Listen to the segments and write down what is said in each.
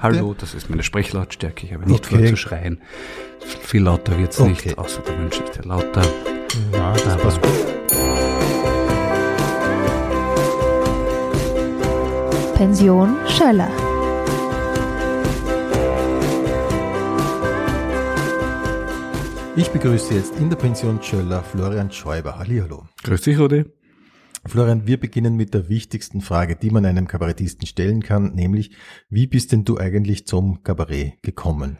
Hallo, das ist meine Sprechlautstärke. Ich habe nicht okay. vor zu schreien. Viel lauter wird's okay. nicht, außer da wünsche ich dir lauter. Ja, das Aber passt gut. Pension Schöller. Ich begrüße jetzt in der Pension Schöller Florian Schäuber. Hallihallo. Grüß dich, Rudi. Florian, wir beginnen mit der wichtigsten Frage, die man einem Kabarettisten stellen kann, nämlich, wie bist denn du eigentlich zum Kabarett gekommen?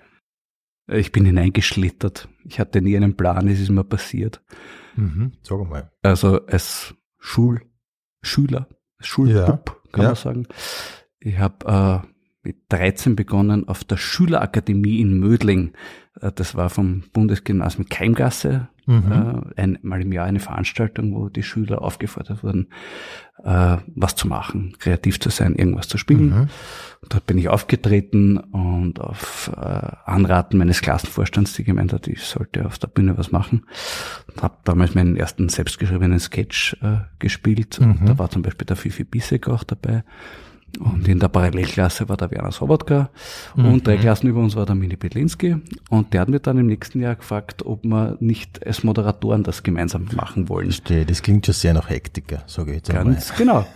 Ich bin hineingeschlittert. Ich hatte nie einen Plan, es ist mir passiert. Mhm, sag mal. Also als Schul Schüler, Schulbub, ja, kann ja. man sagen. Ich habe äh, mit 13 begonnen auf der Schülerakademie in Mödling. Äh, das war vom Bundesgymnasium Keimgasse, mhm. äh, einmal im Jahr eine Veranstaltung, wo die Schüler aufgefordert wurden, äh, was zu machen, kreativ zu sein, irgendwas zu spielen. Mhm. dort bin ich aufgetreten und auf Anraten meines Klassenvorstands, die gemeint hat, ich sollte auf der Bühne was machen, habe damals meinen ersten selbstgeschriebenen Sketch gespielt. Mhm. Da war zum Beispiel der Fifi Bissek auch dabei. Und in der Parallelklasse war der Werner Sobotka mhm. und drei Klassen über uns war der Mini Petlinski. Und der hat mir dann im nächsten Jahr gefragt, ob wir nicht als Moderatoren das gemeinsam machen wollen. Verstehe, das klingt schon sehr nach Hektiker, sage ich jetzt Ganz einmal. genau.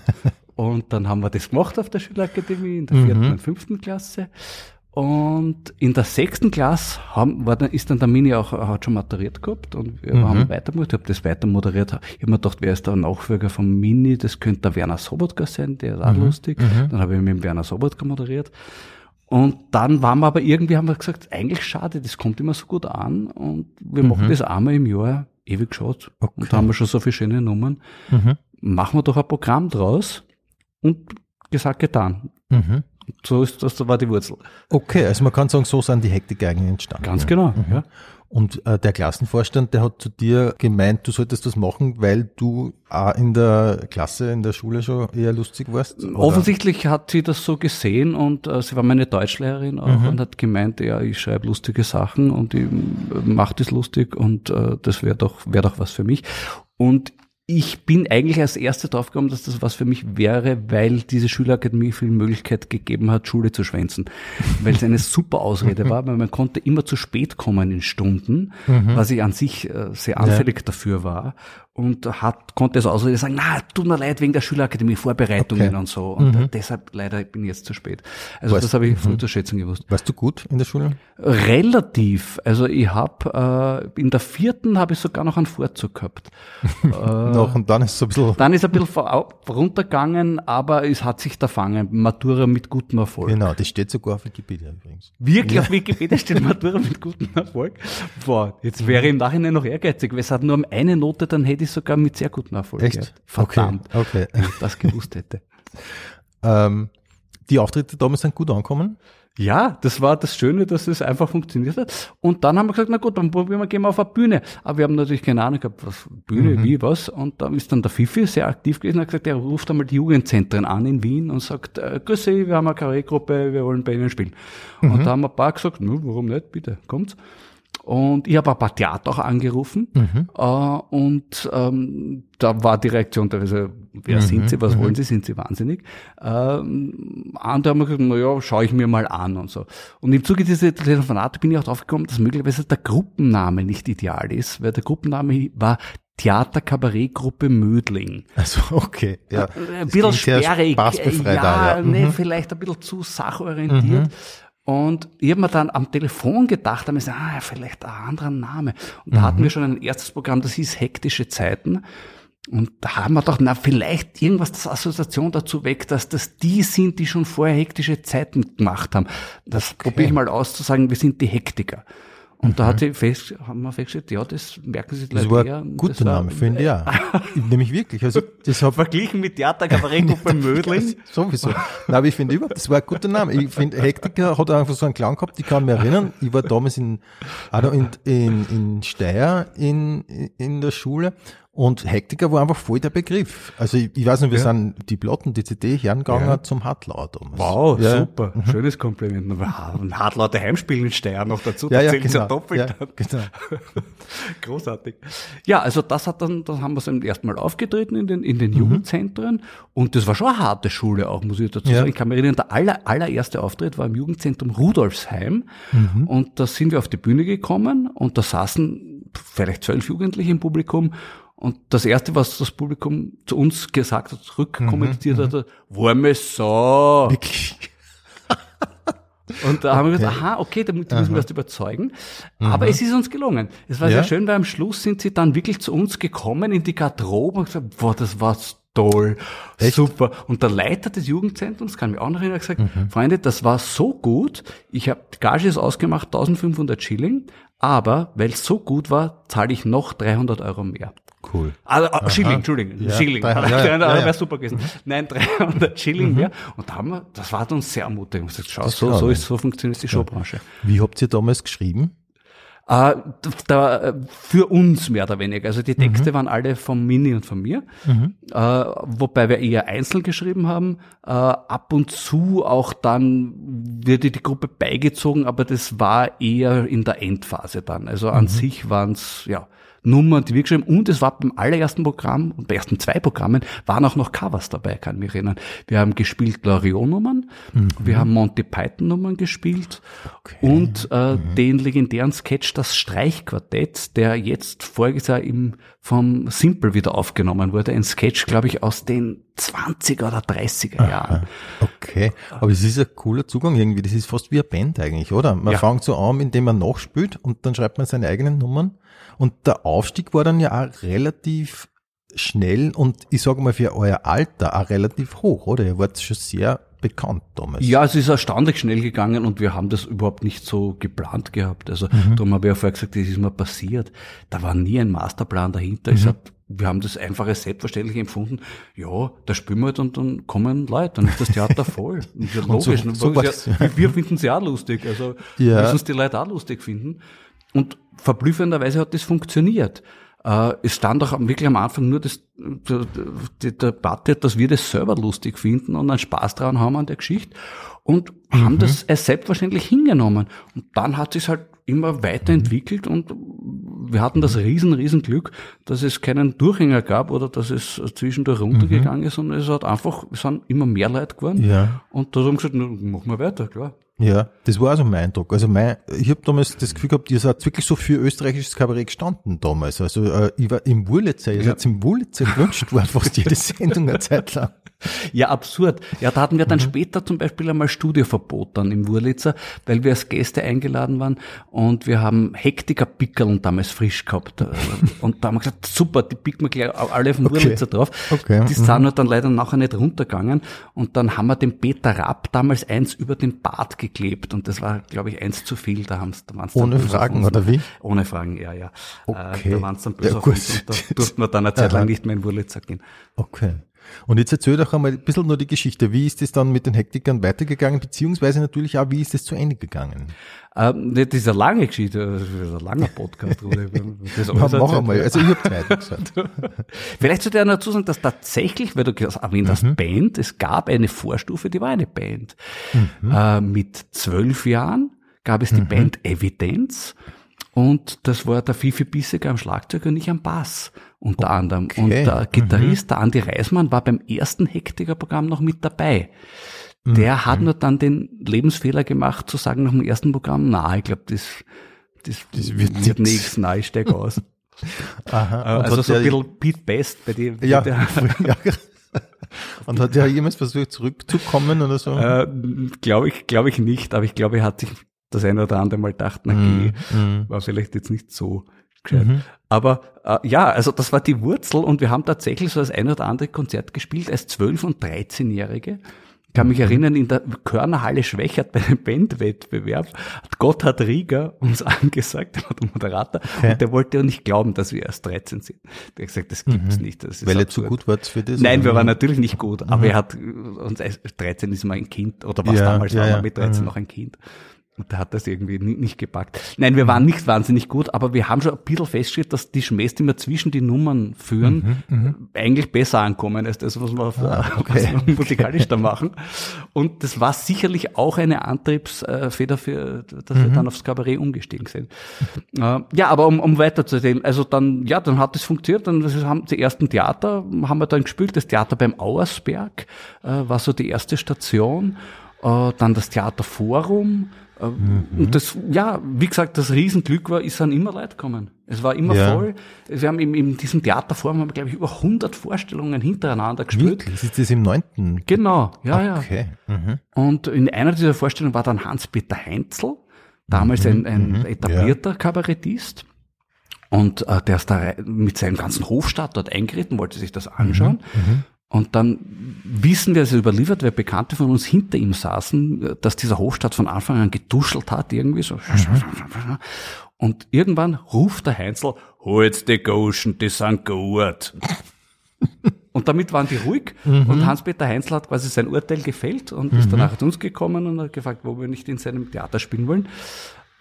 Und dann haben wir das gemacht auf der Schülerakademie in der vierten mhm. und fünften Klasse. Und in der sechsten Klasse haben, war dann, ist dann der Mini auch, hat schon maturiert gehabt und wir mhm. haben weitergemacht. Ich habe das weiter moderiert. Ich habe mir gedacht, wer ist der Nachfolger vom Mini? Das könnte der Werner Sobotka sein, der ist auch mhm. lustig. Mhm. Dann habe ich mit dem Werner Sobotka moderiert. Und dann waren wir aber irgendwie, haben wir gesagt, eigentlich schade, das kommt immer so gut an und wir machen mhm. das einmal im Jahr ewig geschaut. Okay. Und da haben wir schon so viele schöne Nummern. Mhm. Machen wir doch ein Programm draus und gesagt, getan. Mhm. So ist das, war die Wurzel. Okay, also man kann sagen, so sind die Hektik eigentlich entstanden. Ganz genau, mhm. ja. Und äh, der Klassenvorstand, der hat zu dir gemeint, du solltest das machen, weil du auch in der Klasse, in der Schule schon eher lustig warst? Oder? Offensichtlich hat sie das so gesehen und äh, sie war meine Deutschlehrerin auch mhm. und hat gemeint, ja, ich schreibe lustige Sachen und ich äh, mache das lustig und äh, das wäre doch, wäre doch was für mich. Und ich bin eigentlich als Erster draufgekommen, dass das was für mich wäre, weil diese Schülerakademie viel Möglichkeit gegeben hat, Schule zu schwänzen. Weil es eine super Ausrede war, weil man konnte immer zu spät kommen in Stunden, mhm. was ich an sich äh, sehr anfällig ja. dafür war und hat, konnte es außerdem sagen, na, tut mir leid wegen der Schülerakademie, Vorbereitungen okay. und so. Und mhm. deshalb leider bin ich jetzt zu spät. Also weißt, das habe ich früh mhm. zu schätzen gewusst. Warst du gut in der Schule? Relativ. Also ich habe äh, in der vierten habe ich sogar noch einen Vorzug gehabt. äh, noch und dann ist es ein bisschen. Dann ist ein bisschen runtergegangen, aber es hat sich da fangen. Matura mit gutem Erfolg. Genau, das steht sogar auf Wikipedia übrigens. Wirklich ja. auf Wikipedia steht Matura mit gutem Erfolg. Boah, jetzt wäre ich im Nachhinein noch ehrgeizig, weil es hat nur um eine Note, dann hätte ich sogar mit sehr gutem Erfolg. Echt? Verdammt. Okay. okay. Wenn ich das gewusst hätte. ähm, die Auftritte damals sind gut angekommen? Ja, das war das Schöne, dass es einfach funktioniert hat. Und dann haben wir gesagt, na gut, dann probieren wir, gehen wir auf eine Bühne. Aber wir haben natürlich keine Ahnung gehabt, was Bühne, mhm. wie, was. Und da ist dann der Fifi sehr aktiv gewesen und hat gesagt, er ruft einmal die Jugendzentren an in Wien und sagt, äh, grüß Sie, wir haben eine Kabarettgruppe, wir wollen bei Ihnen spielen. Mhm. Und da haben ein paar gesagt, warum nicht, bitte, kommt's. Und ich habe ein paar Theater auch angerufen mhm. äh, und ähm, da war die Reaktion teilweise, wer mhm. sind Sie, was mhm. wollen Sie, sind Sie wahnsinnig? Ähm, andere haben gesagt, na ja, schaue ich mir mal an und so. Und im Zuge dieser Telefonate bin ich auch drauf gekommen, dass möglicherweise der Gruppenname nicht ideal ist, weil der Gruppenname war Theaterkabarettgruppe Mödling. Also okay, ja. Ein bisschen sperrig, ja, ja. Nee, mhm. vielleicht ein bisschen zu sachorientiert. Mhm. Und ich habe mir dann am Telefon gedacht, da ich gesagt, ah, vielleicht ein anderer Name. Und da mhm. hatten wir schon ein erstes Programm, das hieß Hektische Zeiten. Und da haben wir gedacht, na, vielleicht irgendwas das Assoziation dazu weckt, dass das die sind, die schon vorher hektische Zeiten gemacht haben. Das okay. probiere ich mal auszusagen, wir sind die Hektiker. Und mhm. da hat sie fest, haben wir festgestellt, ja, das merken sie Das war ein guter Name, finde ich ja. Nämlich wirklich. Also, das hat Verglichen mit Theater Kabarettgruppe Mödling. Sowieso. Nein, aber ich finde überhaupt, das war ein guter Name. Ich finde, Hektiker hat einfach so einen Klang gehabt, ich kann mich erinnern. Ich war damals in, in, in, in Steyr in, in der Schule Und Hektiker war einfach voll der Begriff. Also ich, ich weiß nicht, wir ja. sind die Platten, die CD hergegangen ja. zum Hartlauer damals. Wow, ja. super. Mhm. Schönes Kompliment. Ein Hartlauer Heimspiel in Steyr noch dazu. Ja, ja, genau. Ja doppelt. Ja, genau. Großartig. Ja, also das hat dann, das haben wir zum ersten Mal aufgetreten in den, in den mhm. Jugendzentren. Und das war schon eine harte Schule auch, muss ich dazu sagen. Ich kann mich erinnern, der aller, allererste Auftritt war im Jugendzentrum Rudolfsheim. Mhm. Und da sind wir auf die Bühne gekommen und da saßen vielleicht zwölf Jugendliche im Publikum und das Erste, was das Publikum zu uns gesagt hat, zurückkommentiert mhm, hat, warme so. Wirklich? Und da haben wir gesagt, aha, okay, damit müssen wir erst überzeugen. Aber mhm. es ist uns gelungen. Es war ja. sehr schön, weil am Schluss sind sie dann wirklich zu uns gekommen in die Garderobe und gesagt, boah, das war toll, Echt? super. Und der Leiter des Jugendzentrums, kann mich auch noch erinnern, hat gesagt, mhm. Freunde, das war so gut, ich habe, die Gage ist ausgemacht, 1500 Schilling, aber weil es so gut war, zahle ich noch 300 Euro mehr. Cool. Also, Aha. Schilling, Entschuldigung, ja, Schilling. 300, ja, ja, ja, wäre super gewesen. Mhm. Nein, 300 Schilling mhm. mehr. Und da haben wir, das war uns sehr ermutigend. Gesagt, schau, so, so ist, so funktioniert die Showbranche. Wie habt ihr damals geschrieben? Äh, da, für uns mehr oder weniger. Also die Texte mhm. waren alle von Mini und von mir, mhm. äh, wobei wir eher einzeln geschrieben haben. Äh, ab und zu auch dann wird die Gruppe beigezogen, aber das war eher in der Endphase dann. Also an mhm. sich waren es ja Nummern, die wir geschrieben und es war beim allerersten Programm und bei ersten zwei Programmen waren auch noch Covers dabei, kann mich erinnern. Wir haben gespielt Loriot-Nummern, mhm. wir haben Monty Python-Nummern gespielt okay. und äh, mhm. den legendären Sketch Das Streichquartett, der jetzt voriges Jahr im, vom Simple wieder aufgenommen wurde. Ein Sketch, glaube ich, aus den 20er oder 30er Jahren. Okay, aber es ist ein cooler Zugang irgendwie. Das ist fast wie eine Band eigentlich, oder? Man ja. fängt so an, indem man nachspielt und dann schreibt man seine eigenen Nummern. Und der Aufstieg war dann ja auch relativ schnell und ich sage mal für euer Alter auch relativ hoch, oder? Ihr wart schon sehr bekannt damals. Ja, es ist erstaunlich schnell gegangen und wir haben das überhaupt nicht so geplant gehabt. Also mhm. darum habe ich ja vorher gesagt, das ist mir passiert. Da war nie ein Masterplan dahinter. Mhm. Hab, wir haben das einfach als selbstverständlich empfunden. Ja, da spielen wir halt und dann kommen Leute, dann ist das Theater voll. Und ja, logisch. Und so, so ja, wir finden es ja auch lustig. Also ja. müssen es die Leute auch lustig finden. Und verblüffenderweise hat das funktioniert. Äh, es stand auch wirklich am Anfang nur das, die Debatte, dass wir das selber lustig finden und einen Spaß daran haben an der Geschichte und mhm. haben das als selbstverständlich hingenommen. Und dann hat sich halt immer weiterentwickelt und wir hatten das riesen, riesen Glück, dass es keinen Durchhänger gab oder dass es zwischendurch runtergegangen mhm. ist, sondern es hat einfach, es sind immer mehr Leute geworden. Ja. Und da haben wir gesagt, machen wir weiter, klar. Ja, das war also mein Eindruck. Also mein, ich habe damals das Gefühl gehabt, ihr seid wirklich so für österreichisches Kabarett gestanden damals. Also äh, ich war im Wurlitzer, ihr ja. seid im Wurlitzer gewünscht worden, fast jede Sendung eine Zeit lang. Ja, absurd. Ja, da hatten wir dann mhm. später zum Beispiel einmal Studioverbot dann im Wurlitzer, weil wir als Gäste eingeladen waren und wir haben Hektiker Pickeln damals frisch gehabt. Und da haben wir gesagt, super, die picken wir gleich alle vom okay. Wurlitzer drauf. Okay. Die sind mhm. dann leider nachher nicht runtergegangen und dann haben wir dem Peter Rapp damals eins über den Bart geklebt und das war, glaube ich, eins zu viel. Da, haben's, da waren's Ohne Fragen, oder wie? Ohne Fragen, ja, ja. Äh, okay. Da waren es dann böse ja, auf uns und da durften wir dann eine Zeit lang nicht mehr in Wurlitzer gehen. Okay. Und jetzt erzähl doch einmal ein bisschen nur die Geschichte. Wie ist es dann mit den Hektikern weitergegangen, beziehungsweise natürlich auch, wie ist es zu Ende gegangen? Ähm, das ist eine lange Geschichte, das ist ein langer Podcast. das ja, mach einmal, also ich habe Zeit gesagt. Vielleicht sollte ich dazu sagen, dass tatsächlich, weil du erwähnt hast, mhm. Band, es gab eine Vorstufe, die war eine Band. Mhm. Äh, mit zwölf Jahren gab es die mhm. Band Evidenz. Und das war der Fifi Bisseger am Schlagzeug und ich am Bass unter okay. anderem. Und der Gitarrist, mhm. der Andi Reismann, war beim ersten Hektiker-Programm noch mit dabei. Der mhm. hat nur dann den Lebensfehler gemacht, zu sagen nach dem ersten Programm, na, ich glaube, das, das, das wird, wird nichts, na, ich steig aus. Aha. Äh, also so ein bisschen Pete Best bei dir. Ja, ja. Und hat er jemals versucht zurückzukommen oder so? Äh, glaube ich, glaube ich nicht, aber ich glaube, er hat sich das eine oder andere Mal gedacht, na mm, geh, mm. war vielleicht jetzt nicht so. Mhm. Aber äh, ja, also das war die Wurzel und wir haben tatsächlich so das ein oder andere Konzert gespielt als 12- und 13-Jährige. Ich kann mich mhm. erinnern, in der Körnerhalle Schwächert bei einem Bandwettbewerb hat Gotthard Rieger uns angesagt, der war der Moderator, okay. und der wollte ja nicht glauben, dass wir erst 13 sind. Der hat gesagt, das gibt's mhm. nicht. Das Weil er zu gut war für das? Nein, wir waren natürlich nicht gut, aber mhm. er hat uns, 13 ist mal ein Kind, oder was ja, damals ja, war man mit 13 mhm. noch ein Kind. Und der hat das irgendwie nicht gepackt. Nein, wir waren nicht wahnsinnig gut, aber wir haben schon ein bisschen festgestellt, dass die Schmähs, die wir zwischen die Nummern führen, mhm, mhm. eigentlich besser ankommen als das, was wir, ah, okay. was wir musikalisch da machen. Und das war sicherlich auch eine Antriebsfeder für, dass mhm. wir dann aufs Kabarett umgestiegen sind. Äh, ja, aber um, um weiterzusehen, also dann, ja, dann hat es funktioniert, dann haben die ersten Theater, haben wir dann gespielt, das Theater beim Auersberg äh, war so die erste Station, äh, dann das Theaterforum, Mhm. Und das, ja, wie gesagt, das Riesenglück war, ist dann immer Leute gekommen. Es war immer ja. voll. Wir haben in, in diesem Theaterform, haben wir, glaube ich, über 100 Vorstellungen hintereinander gespielt. Wirklich? Ist das im neunten? Genau, ja, okay. ja. Mhm. Und in einer dieser Vorstellungen war dann Hans-Peter Heinzel, damals mhm. ein, ein mhm. etablierter ja. Kabarettist. Und äh, der ist da mit seinem ganzen Hofstaat dort eingeritten, wollte sich das anschauen. Mhm. Und dann wissen wir, es ist überliefert, wer Bekannte von uns hinter ihm saßen, dass dieser Hofstaat von Anfang an geduschelt hat, irgendwie so. Mhm. Und irgendwann ruft der Heinzel, holt die Goschen, die sind gut. und damit waren die ruhig. Mhm. Und Hans-Peter Heinzel hat quasi sein Urteil gefällt und mhm. ist danach zu uns gekommen und hat gefragt, wo wir nicht in seinem Theater spielen wollen.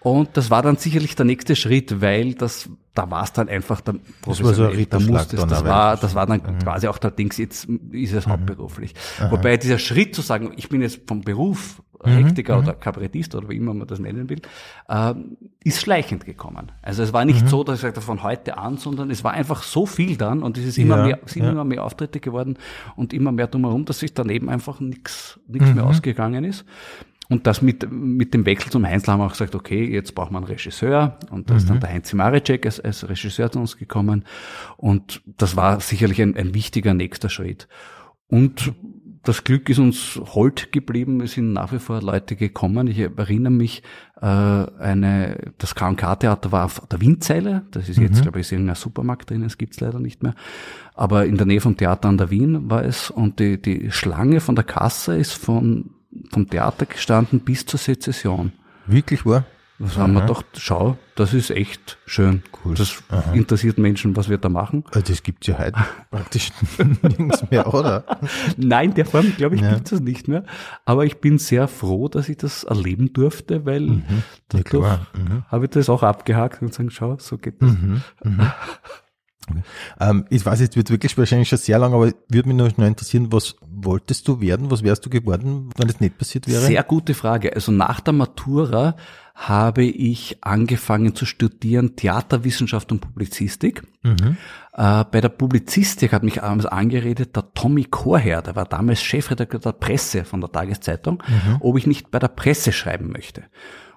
Und das war dann sicherlich der nächste Schritt, weil das, da war es dann einfach der das war so ein da musste es, das war, das war dann mhm. quasi auch der Dings, jetzt ist es mhm. hauptberuflich. Aha. Wobei dieser Schritt zu sagen, ich bin jetzt vom Beruf mhm. Hektiker mhm. oder Kabarettist oder wie immer man das nennen will, äh, ist schleichend gekommen. Also es war nicht mhm. so, dass ich sagte von heute an, sondern es war einfach so viel dann und es ist immer ja, mehr, sind ja. immer mehr Auftritte geworden und immer mehr drumherum, dass sich daneben einfach nichts nichts mehr mhm. ausgegangen ist. Und das mit, mit dem Wechsel zum Heinzel haben wir auch gesagt, okay, jetzt braucht man einen Regisseur. Und da ist dann mhm. der Heinz Maricek als, als Regisseur zu uns gekommen. Und das war sicherlich ein, ein wichtiger nächster Schritt. Und das Glück ist uns hold geblieben. Es sind nach wie vor Leute gekommen. Ich erinnere mich, äh, eine, das K&K-Theater war auf der Windzeile. Das ist jetzt, mhm. glaube ich, ist irgendein Supermarkt drin. Das gibt's leider nicht mehr. Aber in der Nähe vom Theater an der Wien war es. Und die, die Schlange von der Kasse ist von vom Theater gestanden bis zur Sezession. Wirklich wahr? Das haben wir gedacht, schau, das ist echt schön. Cool. Das Aha. interessiert Menschen, was wir da machen. Also das gibt's ja heute praktisch nirgends mehr, oder? Nein, der Form, glaube ich, ja. gibt's das nicht mehr. Aber ich bin sehr froh, dass ich das erleben durfte, weil mhm. dadurch ja, mhm. habe ich das auch abgehakt und sagen, schau, so geht das. Mhm. Okay. Ähm, ich weiß, es wird wirklich wahrscheinlich schon sehr lang, aber würde mich noch interessieren, was wolltest du werden? Was wärst du geworden, wenn das nicht passiert wäre? Sehr gute Frage. Also nach der Matura habe ich angefangen zu studieren Theaterwissenschaft und Publizistik. Mhm. Äh, bei der Publizistik hat mich damals angeredet der Tommy Korher, der war damals Chefredakteur der Presse von der Tageszeitung, mhm. ob ich nicht bei der Presse schreiben möchte.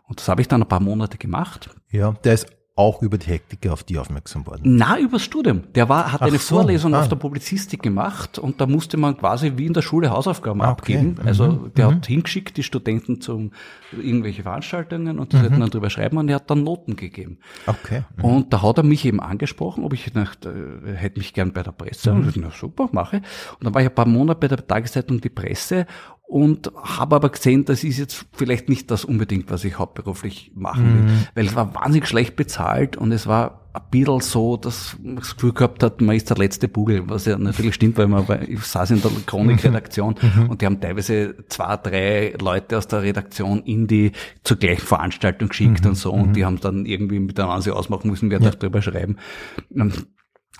Und das habe ich dann ein paar Monate gemacht. Ja, der ist auch über die Hektiker auf die aufmerksam worden? Na, übers Studium. Der war, hat Ach eine so, Vorlesung ah. auf der Publizistik gemacht und da musste man quasi wie in der Schule Hausaufgaben ah, okay. abgeben. Also mhm. der mhm. hat hingeschickt die Studenten zum irgendwelche Veranstaltungen und die mhm. sollten dann drüber schreiben und er hat dann Noten gegeben. Okay. Mhm. Und da hat er mich eben angesprochen, ob ich nach, äh, hätte mich gern bei der Presse. Und ich, na super, mache. Und dann war ich ein paar Monate bei der Tageszeitung Die Presse und habe aber gesehen, das ist jetzt vielleicht nicht das unbedingt, was ich hauptberuflich machen will, mhm. weil es war wahnsinnig schlecht bezahlt und es war ein bisschen so, dass man das Gefühl gehabt hat, man ist der letzte Bugel, was ja natürlich stimmt, weil man, ich saß in der Chronikredaktion mhm. mhm. und die haben teilweise zwei, drei Leute aus der Redaktion in die zur gleichen Veranstaltung geschickt mhm. und so und mhm. die haben dann irgendwie miteinander sich ausmachen müssen, wer ja. darf drüber schreiben.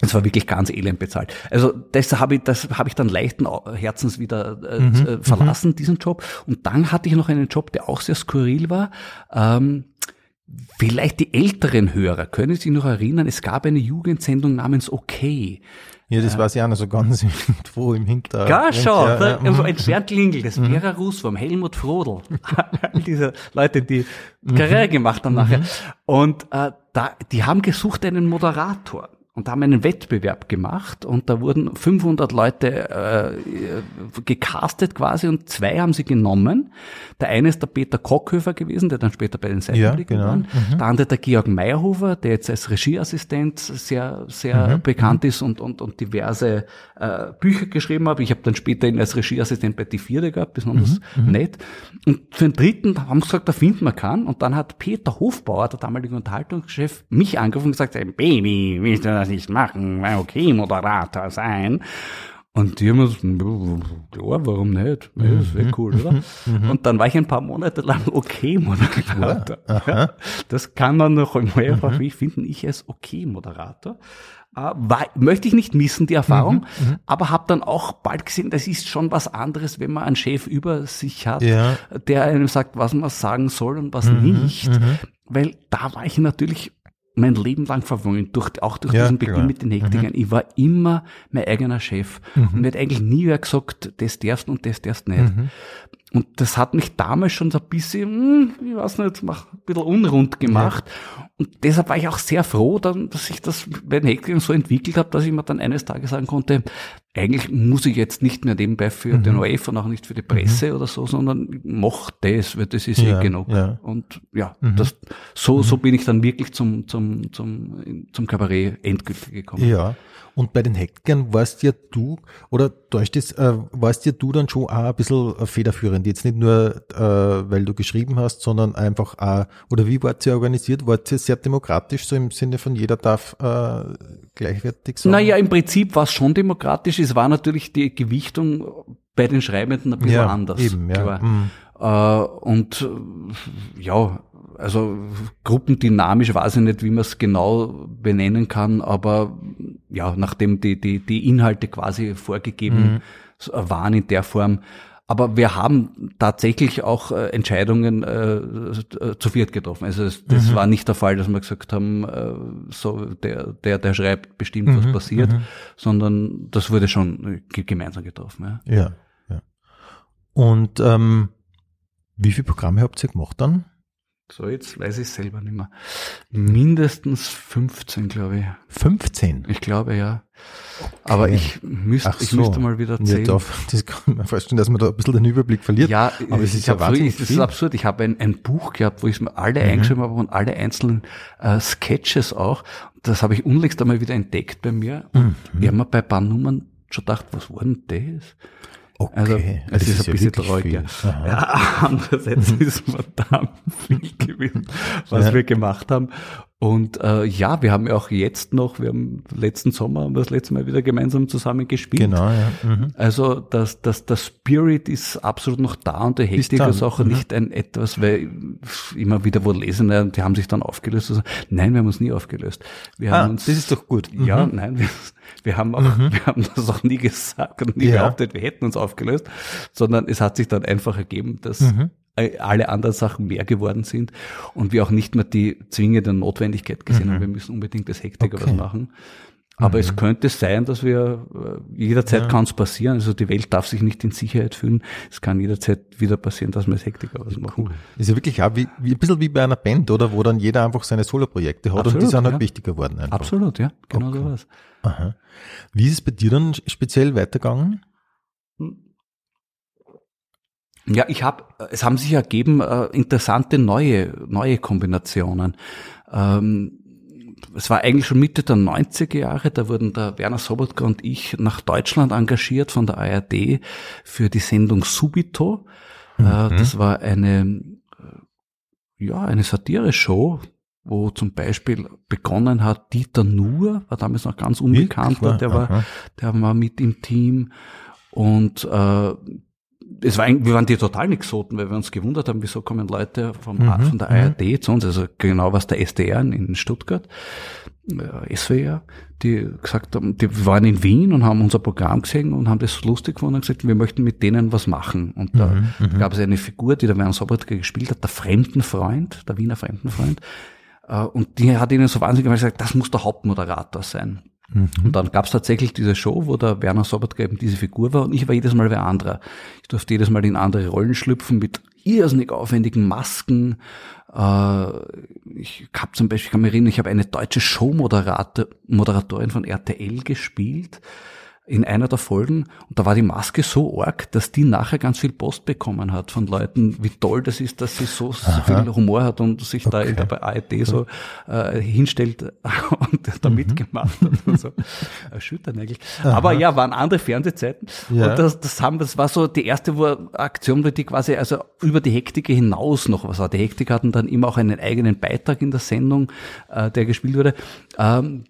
Es war wirklich ganz elend bezahlt. Also das habe ich, das habe ich dann leichten Herzens wieder äh, mhm, äh, verlassen, mhm. diesen Job. Und dann hatte ich noch einen Job, der auch sehr skurril war. Ähm, vielleicht die älteren Hörer können sich noch erinnern, es gab eine Jugendsendung namens Okay. Ja, das äh, weiß ich auch noch so ganz irgendwo im Hintergrund. Ja, schon. Ja, ja. Also entfernt Klingel, das mhm. Vera Russwurm, Helmut Frodel. All diese Leute, die mhm. Karriere gemacht haben nachher. Mhm. Und äh, da, die haben gesucht einen Moderator und haben einen Wettbewerb gemacht und da wurden 500 Leute äh, gecastet quasi und zwei haben sie genommen. Der eine ist der Peter Kockhöfer gewesen, der dann später bei den Seitenblicken ja, genau. war. Mhm. Der andere der Georg Meyerhofer, der jetzt als Regieassistent sehr sehr mhm. bekannt mhm. ist und, und, und diverse äh, Bücher geschrieben hat. Ich habe dann später ihn als Regieassistent bei Die Vierde gehabt, besonders mhm. mhm. nett. Und für den dritten haben sie gesagt, da finden wir keinen. Und dann hat Peter Hofbauer, der damalige Unterhaltungschef, mich angerufen und gesagt, Baby, willst du das nicht machen? Okay, Moderator sein. Und die haben uns, ja, warum nicht? Ja, das wäre cool, oder? Mhm. Und dann war ich ein paar Monate lang okay-Moderator. Ja, das kann man noch mehrfach, wie finden, ich als okay-Moderator. Äh, war, möchte ich nicht missen, die Erfahrung, mhm, mhm. aber habe dann auch bald gesehen, das ist schon was anderes, wenn man einen Chef über sich hat, ja. der einem sagt, was man sagen soll und was mhm, nicht. Mhm. Weil da war ich natürlich mein Leben lang verwöhnt, durch, auch durch ja, diesen Beginn klar. mit den Hektikern. Mhm. Ich war immer mein eigener Chef. Mhm. Und mir hat eigentlich nie wer gesagt, das darfst und das darfst nicht. Mhm. Und das hat mich damals schon so ein bisschen, hm, ich weiß nicht, ein bisschen unrund gemacht. Ja. Und deshalb war ich auch sehr froh, dann, dass sich das bei den Hektikern so entwickelt hat, dass ich mir dann eines Tages sagen konnte, eigentlich muss ich jetzt nicht mehr nebenbei für mhm. den ORF und auch nicht für die Presse mhm. oder so, sondern mach das, weil das ist eh ja, eh genug. Ja. Und ja, mhm. das, so, so mhm. bin ich dann wirklich zum, zum, zum, zum Kabarett endgültig gekommen. Ja. Und bei den Hackern warst ja du, oder täuscht es, äh, warst ja du dann schon auch ein bisschen federführend, jetzt nicht nur, äh, weil du geschrieben hast, sondern einfach auch, oder wie wart ihr organisiert? Wart ihr sehr demokratisch, so im Sinne von jeder darf äh, gleichwertig sein? Naja, im Prinzip war es schon demokratisch, es war natürlich die Gewichtung bei den Schreibenden ein bisschen ja, anders. Eben, ja. Mhm. Äh, und ja, also gruppendynamisch weiß ich nicht, wie man es genau benennen kann, aber ja, nachdem die, die, die Inhalte quasi vorgegeben mhm. waren in der Form. Aber wir haben tatsächlich auch äh, Entscheidungen äh, zu viert getroffen. Also das, das mhm. war nicht der Fall, dass wir gesagt haben, äh, so der, der, der schreibt bestimmt, mhm. was passiert, mhm. sondern das wurde schon gemeinsam getroffen. Ja, ja. ja. Und ähm, wie viele Programme habt ihr gemacht dann? So, jetzt weiß ich selber nicht mehr. Mindestens 15, glaube ich. 15? Ich glaube, ja. Okay. Aber ich müsste, so. ich müsste mal wieder zählen. Ja, darf, das kann man vorstellen, dass man da ein bisschen den Überblick verliert. Ja, aber es ist ja wahnsinnig Das ist absurd. Ich habe ein, ein Buch gehabt, wo ich mir alle mhm. eingeschrieben habe und alle einzelnen äh, Sketches auch. Das habe ich unlängst einmal wieder entdeckt bei mir. Und mhm. ich habe mir bei ein paar Nummern schon gedacht, was war denn das? Okay. Also, es ist, ist, ein bisschen traurig. Ja. ja, andererseits ist verdammt viel gewesen, was ja. wir gemacht haben. Und äh, ja, wir haben ja auch jetzt noch, wir haben letzten Sommer das letzte Mal wieder gemeinsam zusammen gespielt. Genau, ja. Mhm. Also das, das, das Spirit ist absolut noch da und der Hektik ist, ist auch mhm. nicht ein etwas, weil immer wieder wo lesen, die haben sich dann aufgelöst. Also, nein, wir haben uns nie aufgelöst. Wir ah, haben uns, das ist doch gut. Ja, mhm. nein, wir, wir haben auch, mhm. wir haben das auch nie gesagt und nie ja. behauptet, wir hätten uns aufgelöst, sondern es hat sich dann einfach ergeben, dass mhm. Alle anderen Sachen mehr geworden sind und wir auch nicht mehr die zwingende Notwendigkeit gesehen mhm. haben, wir müssen unbedingt das Hektiker okay. was machen. Aber mhm. es könnte sein, dass wir äh, jederzeit ja. kann es passieren. Also die Welt darf sich nicht in Sicherheit fühlen. Es kann jederzeit wieder passieren, dass wir als Hektiker was machen. Cool. Ist ja wirklich auch wie, wie ein bisschen wie bei einer Band, oder? Wo dann jeder einfach seine Solo-Projekte hat Absolut, und die sind halt ja. wichtiger geworden. Einfach. Absolut, ja. Genau okay. so was. Aha. Wie ist es bei dir dann speziell weitergegangen? Ja, ich habe, es haben sich ergeben äh, interessante neue neue Kombinationen. Ähm, es war eigentlich schon Mitte der 90er Jahre, da wurden der Werner Sobotka und ich nach Deutschland engagiert von der ARD für die Sendung Subito. Äh, mhm. Das war eine, äh, ja, eine Satire-Show, wo zum Beispiel begonnen hat Dieter Nuhr, war damals noch ganz unbekannter, der war, der war mit im Team und äh, es war, wir waren die total Exoten, weil wir uns gewundert haben, wieso kommen Leute vom, mhm. von der ARD mhm. zu uns, also genau was der SDR in Stuttgart, äh, SWR, die gesagt haben, die waren in Wien und haben unser Programm gesehen und haben das lustig gefunden und gesagt, wir möchten mit denen was machen. Und da mhm. mhm. gab es eine Figur, die der Werner Sobotka gespielt hat, der Fremdenfreund, der Wiener Fremdenfreund, äh, und die hat ihnen so wahnsinnig gesagt, das muss der Hauptmoderator sein. Und dann gab es tatsächlich diese Show, wo der Werner Sobotka eben diese Figur war und ich war jedes Mal wer anderer. Ich durfte jedes Mal in andere Rollen schlüpfen mit irrsinnig aufwendigen Masken. Äh, ich habe zum Beispiel, ich kann mich erinnern, ich habe eine deutsche Showmoderatorin von RTL gespielt in einer der Folgen und da war die Maske so arg, dass die nachher ganz viel Post bekommen hat von Leuten, wie toll das ist, dass sie so, so viel Humor hat und sich okay. da der ARD so äh, hinstellt und da mhm. mitgemacht hat und so. Erschütternd eigentlich. Aha. Aber ja, waren andere Fernsehzeiten ja. und das, das haben, das war so die erste Aktion, die quasi also über die Hektik hinaus noch was war. Die Hektik hatten dann immer auch einen eigenen Beitrag in der Sendung, äh, der gespielt wurde. Ähm,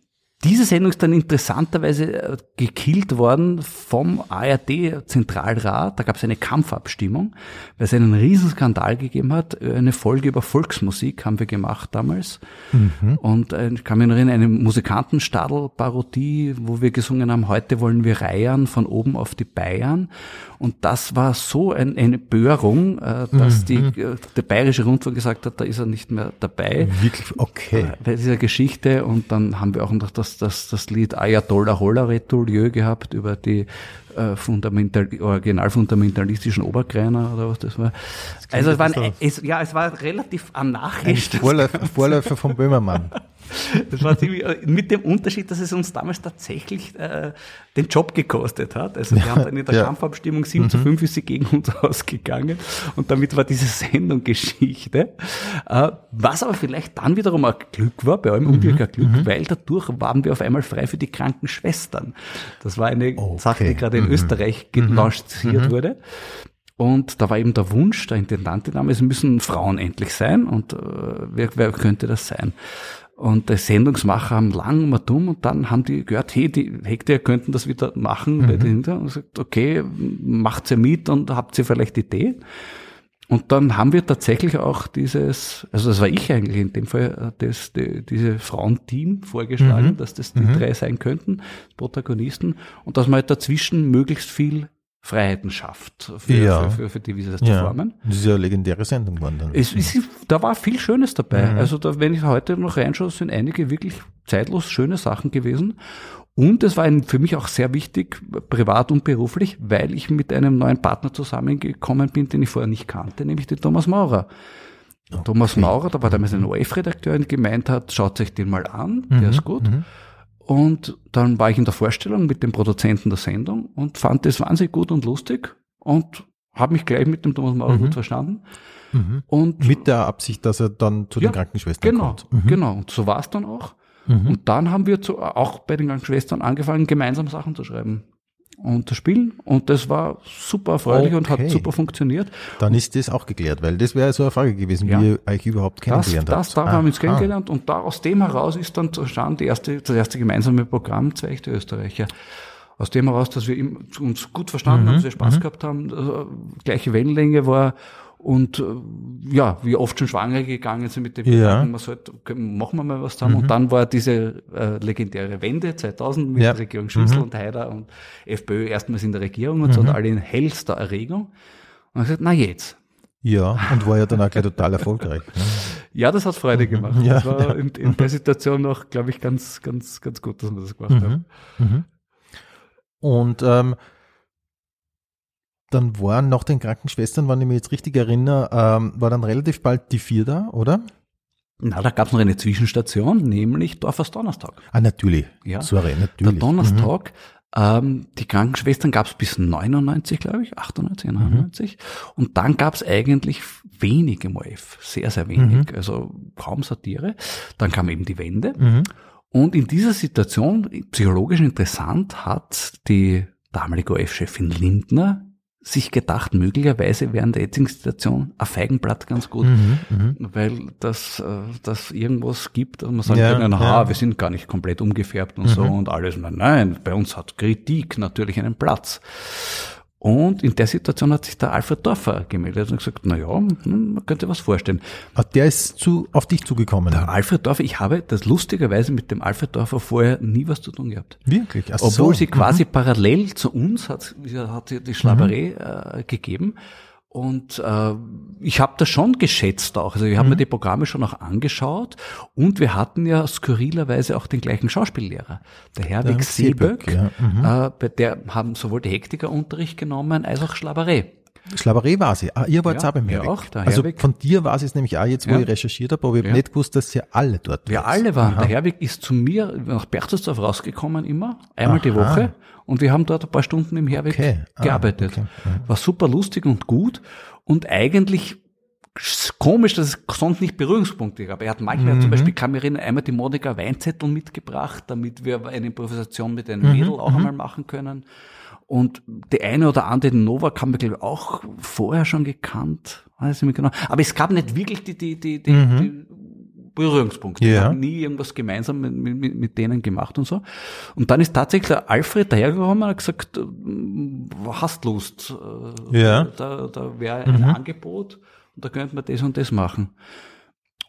diese Sendung ist dann interessanterweise äh, gekillt worden vom ARD-Zentralrat. Da gab es eine Kampfabstimmung, weil es einen Riesenskandal gegeben hat. Eine Folge über Volksmusik haben wir gemacht damals. Mhm. Und äh, ich kann mich erinnern, eine Musikantenstadel-Parodie, wo wir gesungen haben, heute wollen wir reiern von oben auf die Bayern. Und das war so ein, eine Böhrung, äh, dass mhm. die, äh, der Bayerische Rundfunk gesagt hat, da ist er nicht mehr dabei. Wirklich? Okay. Bei dieser Geschichte. Und dann haben wir auch noch das, das, das Lied Ayatollah Holla Retoulieu gehabt über die äh, fundamental, originalfundamentalistischen Oberkreiner oder was das war. Das also es war, ein, es, ja, es war relativ anarchisch. Vorläufer, Vorläufer von Böhmermann. Das war ziemlich, mit dem Unterschied, dass es uns damals tatsächlich äh, den Job gekostet hat. Also wir haben dann in der ja. Kampfabstimmung 7 mhm. zu 5 ist sie gegen uns ausgegangen und damit war diese Sendung Geschichte. Äh, was aber vielleicht dann wiederum ein Glück war, bei allem Unglück ein Glück, mhm. weil dadurch waren wir auf einmal frei für die Krankenschwestern. Das war eine okay. Sache, die gerade in mhm. Österreich gelanciert mhm. wurde. Und da war eben der Wunsch der Intendantin es müssen Frauen endlich sein. Und äh, wer, wer könnte das sein? Und die Sendungsmacher haben lang mal dumm und dann haben die gehört, hey, die Hektar könnten das wieder machen mhm. bei dahinter und gesagt, okay, macht ihr mit und habt ihr vielleicht Idee? Und dann haben wir tatsächlich auch dieses, also das war ich eigentlich in dem Fall, äh, das, die, diese Frauenteam vorgeschlagen, mhm. dass das die mhm. drei sein könnten, Protagonisten, und dass man halt dazwischen möglichst viel Freiheiten schafft, für, ja. für, für, für die Visa ja. zu formen. Das ist ja eine legendäre Sendung geworden dann. Es, es, da war viel Schönes dabei. Mhm. Also da, wenn ich heute noch reinschaue, sind einige wirklich zeitlos schöne Sachen gewesen. Und es war ein, für mich auch sehr wichtig, privat und beruflich, weil ich mit einem neuen Partner zusammengekommen bin, den ich vorher nicht kannte, nämlich den Thomas Maurer. Okay. Thomas Maurer, da war damals ein OF-Redakteur, gemeint hat, schaut euch den mal an, der mhm. ist gut. Mhm. Und dann war ich in der Vorstellung mit dem Produzenten der Sendung und fand das wahnsinnig gut und lustig und habe mich gleich mit dem Thomas Maurer mhm. gut verstanden. Mhm. Und mit der Absicht, dass er dann zu ja, den Krankenschwestern genau, kommt. Mhm. Genau, und so war es dann auch. Mhm. Und dann haben wir zu, auch bei den Krankenschwestern angefangen, gemeinsam Sachen zu schreiben und zu spielen. Und das war super erfreulich okay. und hat super funktioniert. Dann ist das auch geklärt, weil das wäre so eine Frage gewesen, ja. wie ihr euch überhaupt kennengelernt das, habt. Das, da haben wir uns kennengelernt und da aus dem heraus ist dann zustande die erste, das erste gemeinsame Programm Zwei echte Österreicher. Aus dem heraus, dass wir uns gut verstanden mhm. haben, dass wir Spaß mhm. gehabt haben, also gleiche Wellenlänge war und äh, ja, wie oft schon schwanger gegangen sind mit dem ja. Gedanken, man sollte, machen wir mal was zusammen. Mhm. Und dann war diese äh, legendäre Wende 2000 mit ja. der Regierung Schüssel mhm. und Haider und FPÖ erstmals in der Regierung und so und mhm. alle in hellster Erregung. Und ich gesagt, na jetzt. Ja, und war ja dann auch gleich total erfolgreich. Ne? Ja, das hat Freude gemacht. Ja, das war ja. in, in, der Situation noch, glaube ich, ganz, ganz, ganz gut, dass wir das gemacht mhm. haben. Mhm. Und ähm, dann waren nach den Krankenschwestern, wenn ich mich jetzt richtig erinnere, ähm, war dann relativ bald die vier da, oder? Na, da gab es noch eine Zwischenstation, nämlich Dorfers Donnerstag. Ah, natürlich. Ja. Sorry, natürlich. Der Donnerstag, mhm. ähm, die Krankenschwestern gab es bis 99, glaube ich, 98, 99. Mhm. Und dann gab es eigentlich wenig im OF, sehr, sehr wenig, mhm. also kaum Satire. Dann kam eben die Wende. Mhm. Und in dieser Situation, psychologisch interessant, hat die damalige OF-Chefin Lindner sich gedacht, möglicherweise während der jetzigen Situation ein Feigenblatt ganz gut, mhm, mhm. weil das, äh, das irgendwas gibt, und man sagt, ja, können, aha, ja. wir sind gar nicht komplett umgefärbt und mhm. so und alles. Nein, bei uns hat Kritik natürlich einen Platz. Und in der Situation hat sich der Alfred Dorfer gemeldet und gesagt, na ja, hm, man könnte was vorstellen. Der ist zu, auf dich zugekommen. Der Alfred Dorfer, ich habe das lustigerweise mit dem Alfred Dorfer vorher nie was zu tun gehabt. Wirklich? Ach Obwohl so. sie quasi mhm. parallel zu uns hat, hat sie die Schlaberei mhm. äh, gegeben. Und äh, ich habe das schon geschätzt auch. Also ich habe mhm. mir die Programme schon auch angeschaut und wir hatten ja skurrilerweise auch den gleichen Schauspiellehrer, der Herwig Seeböck. Ja. Mhm. Äh, bei der haben sowohl die Hektiker Unterricht genommen als auch Schlaberei. Schlaberei war sie. Ah, ihr wart ja, auch beim Herwig. Auch, also Herwig. von dir war es nämlich auch jetzt, wo ja. ich recherchiert habe, aber ich habe ja. nicht gewusst, dass sie alle dort Wir alle waren. Aha. Der Herwig ist zu mir nach Berchtesdorf rausgekommen immer, einmal Aha. die Woche. Und wir haben dort ein paar Stunden im Herweg okay. ah, gearbeitet. Okay. Mhm. War super lustig und gut. Und eigentlich komisch, dass es sonst nicht Berührungspunkte gab. Er hat manchmal mhm. zum Beispiel, erinnern, einmal die Monika Weinzettel mitgebracht, damit wir eine Improvisation mit einem mhm. Mädel auch mhm. einmal machen können. Und die eine oder andere, den Novak, haben wir, glaube ich, auch vorher schon gekannt. Weiß ich nicht genau. Aber es gab nicht wirklich die, die, die, die, mhm. Die Berührungspunkte. Ja. Wir haben nie irgendwas gemeinsam mit, mit, mit denen gemacht und so. Und dann ist tatsächlich der Alfred dahergekommen und hat gesagt, äh, hast Lust? Äh, ja. Da, da wäre ein mhm. Angebot und da könnte man das und das machen.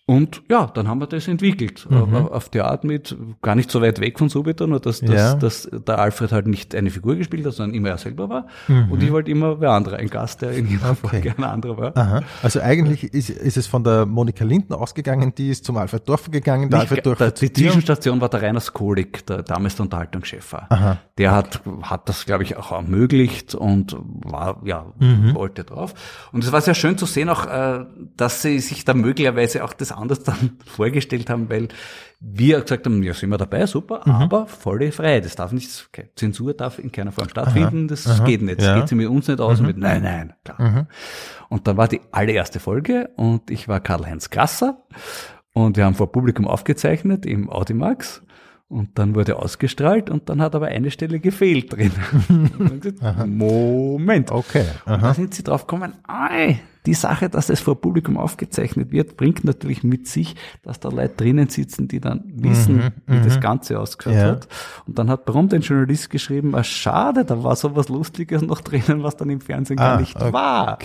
Und ja, dann haben wir das entwickelt. Mhm. Auf die Art mit, gar nicht so weit weg von Subiton, nur dass, ja. dass, dass der Alfred halt nicht eine Figur gespielt hat, sondern immer er selber war. Mhm. Und ich wollte immer wer andere, ein Gast, der in jeder okay. Folge ein anderer war. Aha. Also eigentlich ist, ist es von der Monika Linden ausgegangen, die ist zum Alfred Dorfer gegangen, der nicht, Alfred Dorfer Die Zwischenstation war der Rainer Skolik, der damals der Unterhaltungschef war. Aha. Der hat, hat das, glaube ich, auch ermöglicht und war, ja, mhm. wollte drauf. Und es war sehr schön zu sehen auch, äh, dass sie sich da möglicherweise auch das anders dann vorgestellt haben, weil wir gesagt haben, ja, sind wir dabei, super, mhm. aber volle Freiheit. Das darf nicht, Zensur darf in keiner Form stattfinden, aha, das aha, geht nicht. Das ja. geht sie mit uns nicht aus mhm. mit, nein, nein, klar. Mhm. Und dann war die allererste Folge und ich war Karl-Heinz Grasser und wir haben vor Publikum aufgezeichnet im Audimax und dann wurde ausgestrahlt und dann hat aber eine Stelle gefehlt drin. gesagt, Moment. Okay. Aha. Und da sind sie drauf gekommen, ei, die Sache, dass es vor Publikum aufgezeichnet wird, bringt natürlich mit sich, dass da Leute drinnen sitzen, die dann wissen, mhm, wie das mhm. Ganze ausgeschaut ja. hat. Und dann hat prompt ein Journalist geschrieben, ah, schade, da war so was Lustiges noch drinnen, was dann im Fernsehen ah, gar nicht okay. war.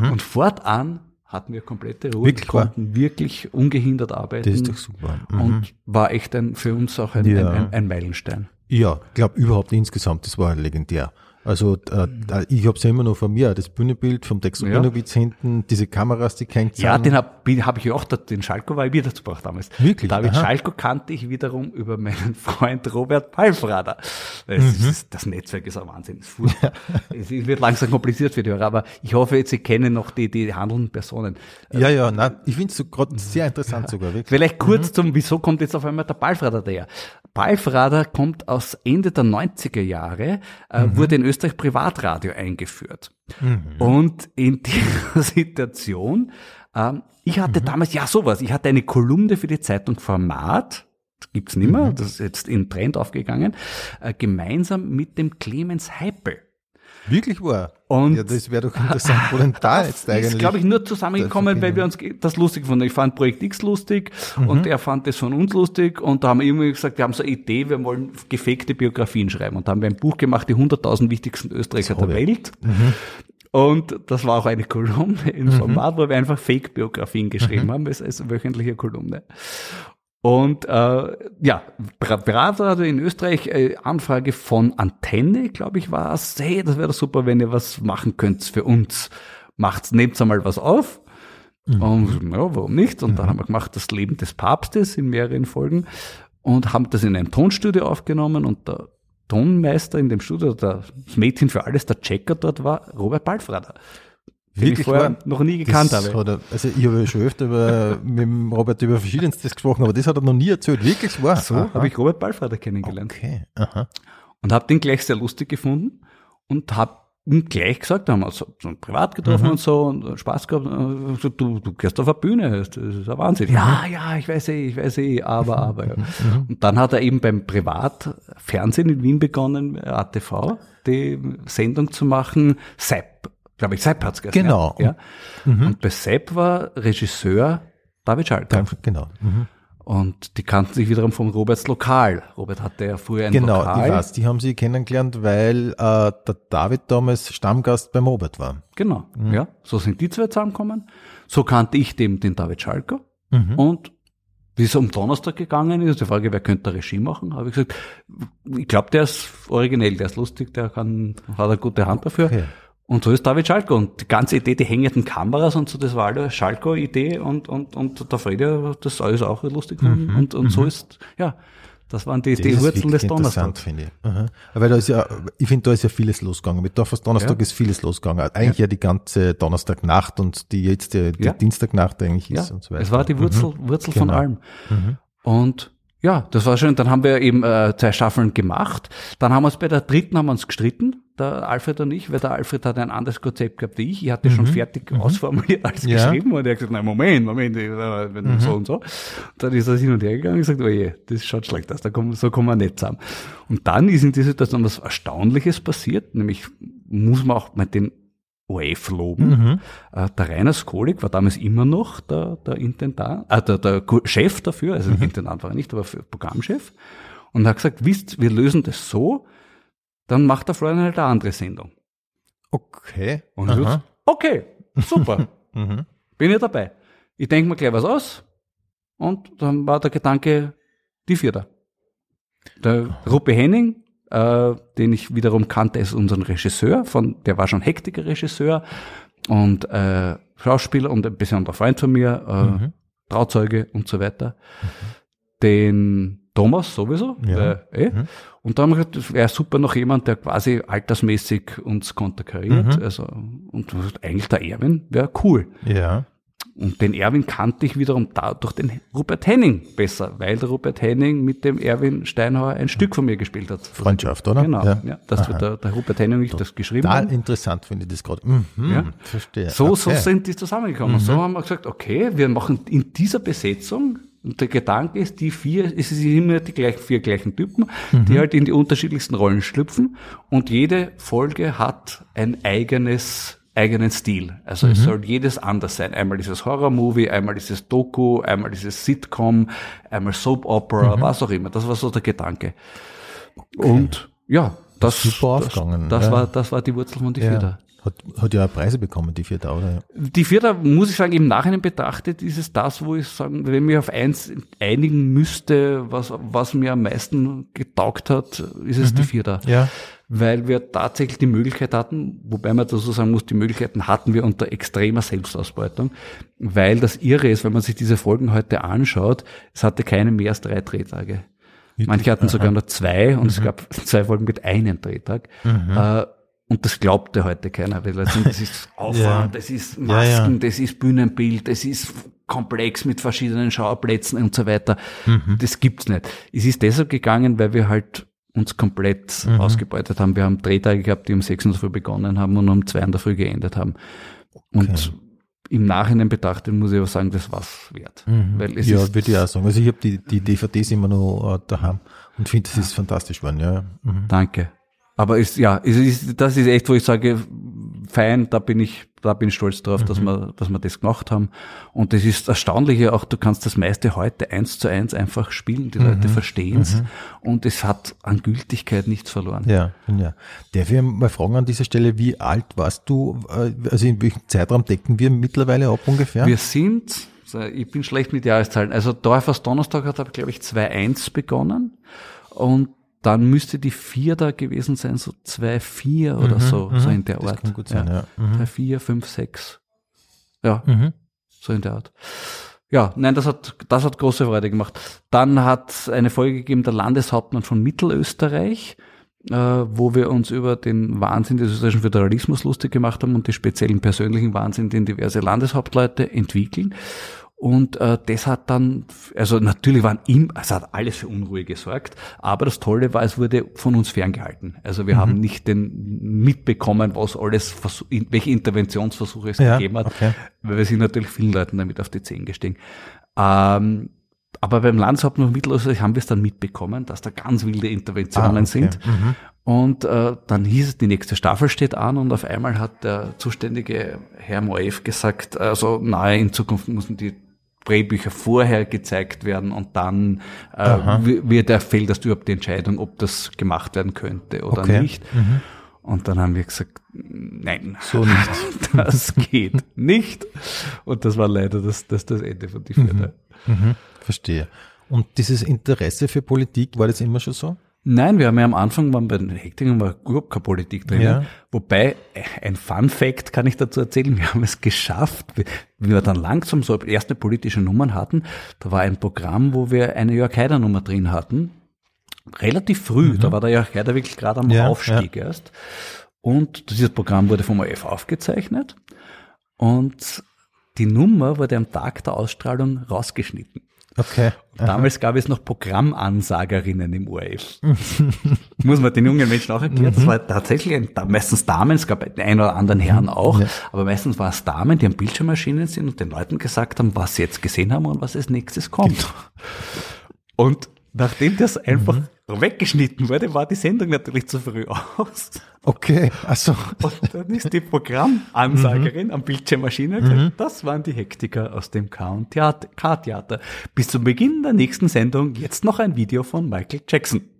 Mhm. Und fortan hatten wir komplette Ruhe, wirklich, konnten wirklich ungehindert arbeiten. Das ist doch super. Mhm. Und war echt ein, für uns auch ein, ja. ein, ein, ein Meilenstein. Ja, ich glaube überhaupt insgesamt, das war legendär. Also äh, ich habe es ja immer noch von mir, das Bühnenbild vom Tex Urbinowitz ja. hinten, diese Kameras, die kein Ja, den habe hab ich auch, den Schalko war ich wieder zu damals. Wirklich? David Aha. Schalko kannte ich wiederum über meinen Freund Robert Palfrader. Das, mhm. ist, das Netzwerk ist ein Wahnsinn. Es, wird langsam kompliziert für die Hörer, aber ich hoffe, jetzt, Sie kennen noch die, die handelnden Personen. Ja, ja, nein, ich finde es so gerade sehr interessant sogar. Wirklich. Vielleicht kurz mhm. zum, wieso kommt jetzt auf einmal der Palfrader daher? Palfrader kommt aus Ende der 90er Jahre, äh, mhm. wurde in Österreich Privatradio eingeführt. Mhm. Und in dieser Situation, ähm, ich hatte mhm. damals, ja sowas, ich hatte eine Kolumne für die Zeitung Format, gibt's nimmer, mhm. das ist jetzt in Trend aufgegangen, äh, gemeinsam mit dem Clemens Heipel. Wirklich wahr? Und ja, das wäre doch interessant, wo denn da jetzt eigentlich? ist, glaube ich, nur zusammengekommen, weil wir uns das lustig fanden. Ich fand Projekt X lustig mhm. und er fand das von uns lustig und da haben wir immer gesagt, wir haben so eine Idee, wir wollen gefakte Biografien schreiben und da haben wir ein Buch gemacht, die 100.000 wichtigsten Österreicher der Welt. Mhm. Und das war auch eine Kolumne im mhm. Format, wo wir einfach Fake-Biografien geschrieben mhm. haben, als, als wöchentliche Kolumne. Und äh, ja, Berater in Österreich, äh, Anfrage von Antenne, glaube ich, war es. Hey, das wäre super, wenn ihr was machen könnt für uns. Macht's, nehmt einmal was auf. Mhm. Und ja, warum nicht? Und mhm. dann haben wir gemacht das Leben des Papstes in mehreren Folgen und haben das in einem Tonstudio aufgenommen und der Tonmeister in dem Studio, das Mädchen für alles, der Checker dort war Robert Baldfrader Wirklich ich vorher noch nie gekannt habe. Er, also ich habe schon öfter über, mit dem Robert über Verschiedenstes gesprochen, aber das hat er noch nie erzählt. Wirklich wahr. So habe ich Robert Ballvater kennengelernt. Okay. Aha. Und habe den gleich sehr lustig gefunden und habe ihm gleich gesagt, da haben wir uns so, privat getroffen mhm. und so und Spaß gehabt. So, du, du gehst auf eine Bühne, das ist ein Wahnsinn. Mhm. Ja, ja, ich weiß eh, ich weiß eh, aber, aber. Ja. Mhm. Und dann hat er eben beim Privatfernsehen in Wien begonnen, ATV, die Sendung zu machen, Sepp glaube ich, Sepp hat's geheißen. Genau. Ja. Mhm. Und bei Sepp war Regisseur David Schalter. Genau. Mhm. Und die kannten sich wiederum von Roberts Lokal. Robert hatte ja früher ein genau, Lokal. Genau, weiß, die haben sie kennengelernt, weil äh, der David damals Stammgast beim Robert war. Genau, mhm. ja. So sind die zwei zusammengekommen. So kannte ich dem, den David Schalker. Mhm. Und wie es um Donnerstag gegangen ist, die Frage, wer könnte Regie machen, habe ich gesagt, ich glaube, der ist originell, der ist lustig, der kann, hat eine gute Hand dafür. Okay. Und so ist David Schalko. Und die ganze Idee, die hängenden Kameras und so, das war alle Schalko-Idee und, und, und der Fredi das alles auch lustig. Mhm, und, und so mhm. ist, ja, das waren die, die Wurzeln des Donnerstags. finde ich. Aha. Weil da ist ja, ich finde, da ist ja vieles losgegangen. Mit Dorfers Donnerstag ja. ist vieles losgegangen. Eigentlich ja. ja die ganze Donnerstagnacht und die jetzt die, die ja. Dienstagnacht eigentlich ist und so weiter. Es war die Wurzel, mhm. Wurzel genau. von allem. Mhm. Und ja, das war schön. Dann haben wir eben äh, zwei Staffeln gemacht. Dann haben wir uns bei der dritten haben wir uns gestritten der Alfred und ich, weil der Alfred hat ein anderes Konzept gehabt wie ich. Ich hatte mhm. schon fertig mhm. ausformuliert alles ja. geschrieben und er hat gesagt, nein, Moment, Moment, wenn mhm. so und so. Dann ist er hin und her gegangen und gesagt, oh je, das schaut schlecht aus, da kommen, so kommen wir nicht zusammen. Und dann ist in dieser Situation was Erstaunliches passiert, nämlich muss man auch mit den OF loben. Mhm. Äh, der Rainer Skolik war damals immer noch der, der Intendant, äh, der, der Chef dafür, also mhm. Intendant war er nicht, aber Programmchef. Und hat gesagt, wisst, wir lösen das so, dann macht der Florian halt eine andere Sendung. Okay. Und ich okay, super. mhm. Bin ich dabei. Ich denke mir gleich was aus. Und dann war der Gedanke, die Vierter. Der Ruppe Henning, äh, den ich wiederum kannte, ist unser Regisseur, von, der war schon hektiker Regisseur und äh, Schauspieler und ein besonderer Freund von mir, äh, mhm. Trauzeuge und so weiter. Mhm. Den Thomas sowieso. Ja. Äh, eh. mhm. Und dann haben wir gesagt, das wäre super noch jemand, der quasi altersmäßig uns konterkariert. Mhm. Also, und eigentlich der Erwin wäre cool. Ja. Und den Erwin kannte ich wiederum da durch den Rupert Henning besser, weil der Rupert Henning mit dem Erwin Steinhauer ein Stück von mir gespielt hat. Freundschaft, oder? Genau, ja. ja dass der, der Rupert Henning und ich das geschrieben haben. interessant finde ich das gerade. Mhm, ja. Verstehe. So, okay. so sind die zusammengekommen. Mhm. So haben wir gesagt, okay, wir machen in dieser Besetzung und der Gedanke ist, die vier, es sind immer die gleichen, vier gleichen Typen, mhm. die halt in die unterschiedlichsten Rollen schlüpfen und jede Folge hat ein eigenes eigenen Stil. Also mhm. es soll jedes anders sein. Einmal dieses Horror-Movie, einmal dieses Doku, einmal dieses Sitcom, einmal Soap-Opera, mhm. was auch immer. Das war so der Gedanke. Okay. Und ja, das, aufgegangen. Das, das ja. war, das war die Wurzel von die ja. Vierter. Hat, hat ja Preise bekommen, die Vierter, oder? Die Vierter, muss ich sagen, im Nachhinein betrachtet, ist es das, wo ich sagen, wenn mir auf eins einigen müsste, was, was mir am meisten getaugt hat, ist es mhm. die Vierter. Ja weil wir tatsächlich die Möglichkeit hatten, wobei man dazu sagen muss, die Möglichkeiten hatten wir unter extremer Selbstausbeutung, weil das Irre ist, wenn man sich diese Folgen heute anschaut, es hatte keine mehr als drei Drehtage. Manche hatten sogar nur zwei und mhm. es gab zwei Folgen mit einem Drehtag. Mhm. Äh, und das glaubte heute keiner, weil das ist Aufwand, ja. das ist Masken, ja, ja. das ist Bühnenbild, das ist komplex mit verschiedenen Schauplätzen und so weiter. Mhm. Das gibt's nicht. Es ist deshalb gegangen, weil wir halt uns komplett mhm. ausgebeutet haben. Wir haben Drehtage gehabt, die um sechs in der Früh begonnen haben und um zwei in der Früh geendet haben. Und okay. im Nachhinein betrachtet muss ich aber sagen, das war's wert. Mhm. Weil es ja, würde ich auch sagen. Also ich habe die, die DVDs immer noch äh, daheim und finde, das ist fantastisch geworden. Ja. Mhm. Danke. Aber ist, ja, es ist, das ist echt, wo ich sage, fein, da bin ich, da bin ich stolz drauf, mhm. dass wir, dass wir das gemacht haben. Und das ist erstaunliche auch, du kannst das meiste heute eins zu eins einfach spielen, die mhm. Leute verstehen's mhm. und es hat an Gültigkeit nichts verloren. Ja, ja. Darf ich mal fragen an dieser Stelle, wie alt warst du, äh, also in welchem Zeitraum decken wir mittlerweile ab ungefähr? Wir sind, ich bin schlecht mit Jahreszahlen, also Dorfers Donnerstag hat, glaube ich, 2.1 begonnen und dann müsste die vier da gewesen sein, so zwei, vier oder mhm, so, so mhm. in der Art. Das kann gut sein, ja. ja. Mhm. Drei, vier, fünf, sechs. Ja, mhm. so in der Art. Ja, nein, das hat, das hat große Freude gemacht. Dann hat eine Folge gegeben, der Landeshauptmann von Mittelösterreich, äh, wo wir uns über den Wahnsinn des österreichischen Föderalismus lustig gemacht haben und die speziellen persönlichen Wahnsinn, den diverse Landeshauptleute entwickeln. Und äh, das hat dann, also natürlich waren ihm, es hat alles für Unruhe gesorgt, aber das Tolle war, es wurde von uns ferngehalten. Also wir mhm. haben nicht den mitbekommen, was alles, welche Interventionsversuche es ja, gegeben hat, okay. weil wir sind natürlich vielen Leuten damit auf die Zehen gestiegen. Ähm, aber beim Landeshauptmann und Mittelösterreich haben wir es dann mitbekommen, dass da ganz wilde Interventionen ah, okay. sind. Mhm. Und äh, dann hieß es, die nächste Staffel steht an und auf einmal hat der zuständige Herr Moev gesagt, also nahe in Zukunft müssen die Drehbücher vorher gezeigt werden und dann äh, wird er fällt das überhaupt die Entscheidung, ob das gemacht werden könnte oder okay. nicht. Mhm. Und dann haben wir gesagt, nein, so nicht. das geht nicht. Und das war leider das, das, das Ende von die Vierte. Mhm. Mhm. Verstehe. Und dieses Interesse für Politik, war das immer schon so? Nein, wir haben ja am Anfang waren bei den Hektigen war überhaupt keine Politik drin. Ja. Wobei, ein Fun Fact kann ich dazu erzählen, wir haben es geschafft, wie wir dann langsam so erste politische Nummern hatten, da war ein Programm, wo wir eine Jörg Haider Nummer drin hatten. Relativ früh, mhm. da war der Jörg Haider wirklich gerade am ja, Aufstieg ja. erst. Und dieses Programm wurde vom ORF aufgezeichnet. Und die Nummer wurde am Tag der Ausstrahlung rausgeschnitten. Okay. Damals gab es noch Programmansagerinnen im ORF. Muss man den jungen Menschen auch erklären. Das mhm. war tatsächlich ein, meistens Damen, es gab einen oder anderen Herren auch, ja. aber meistens war es Damen, die am Bildschirmmaschinen sind und den Leuten gesagt haben, was sie jetzt gesehen haben und was als nächstes kommt. Genau. Und nachdem das einfach mhm weggeschnitten wurde, war die Sendung natürlich zu früh aus. Okay, also. Und dann ist die Programmansagerin mhm. am Bildschirmmaschine gesagt, mhm. das waren die Hektiker aus dem K-Theater. Bis zum Beginn der nächsten Sendung jetzt noch ein Video von Michael Jackson.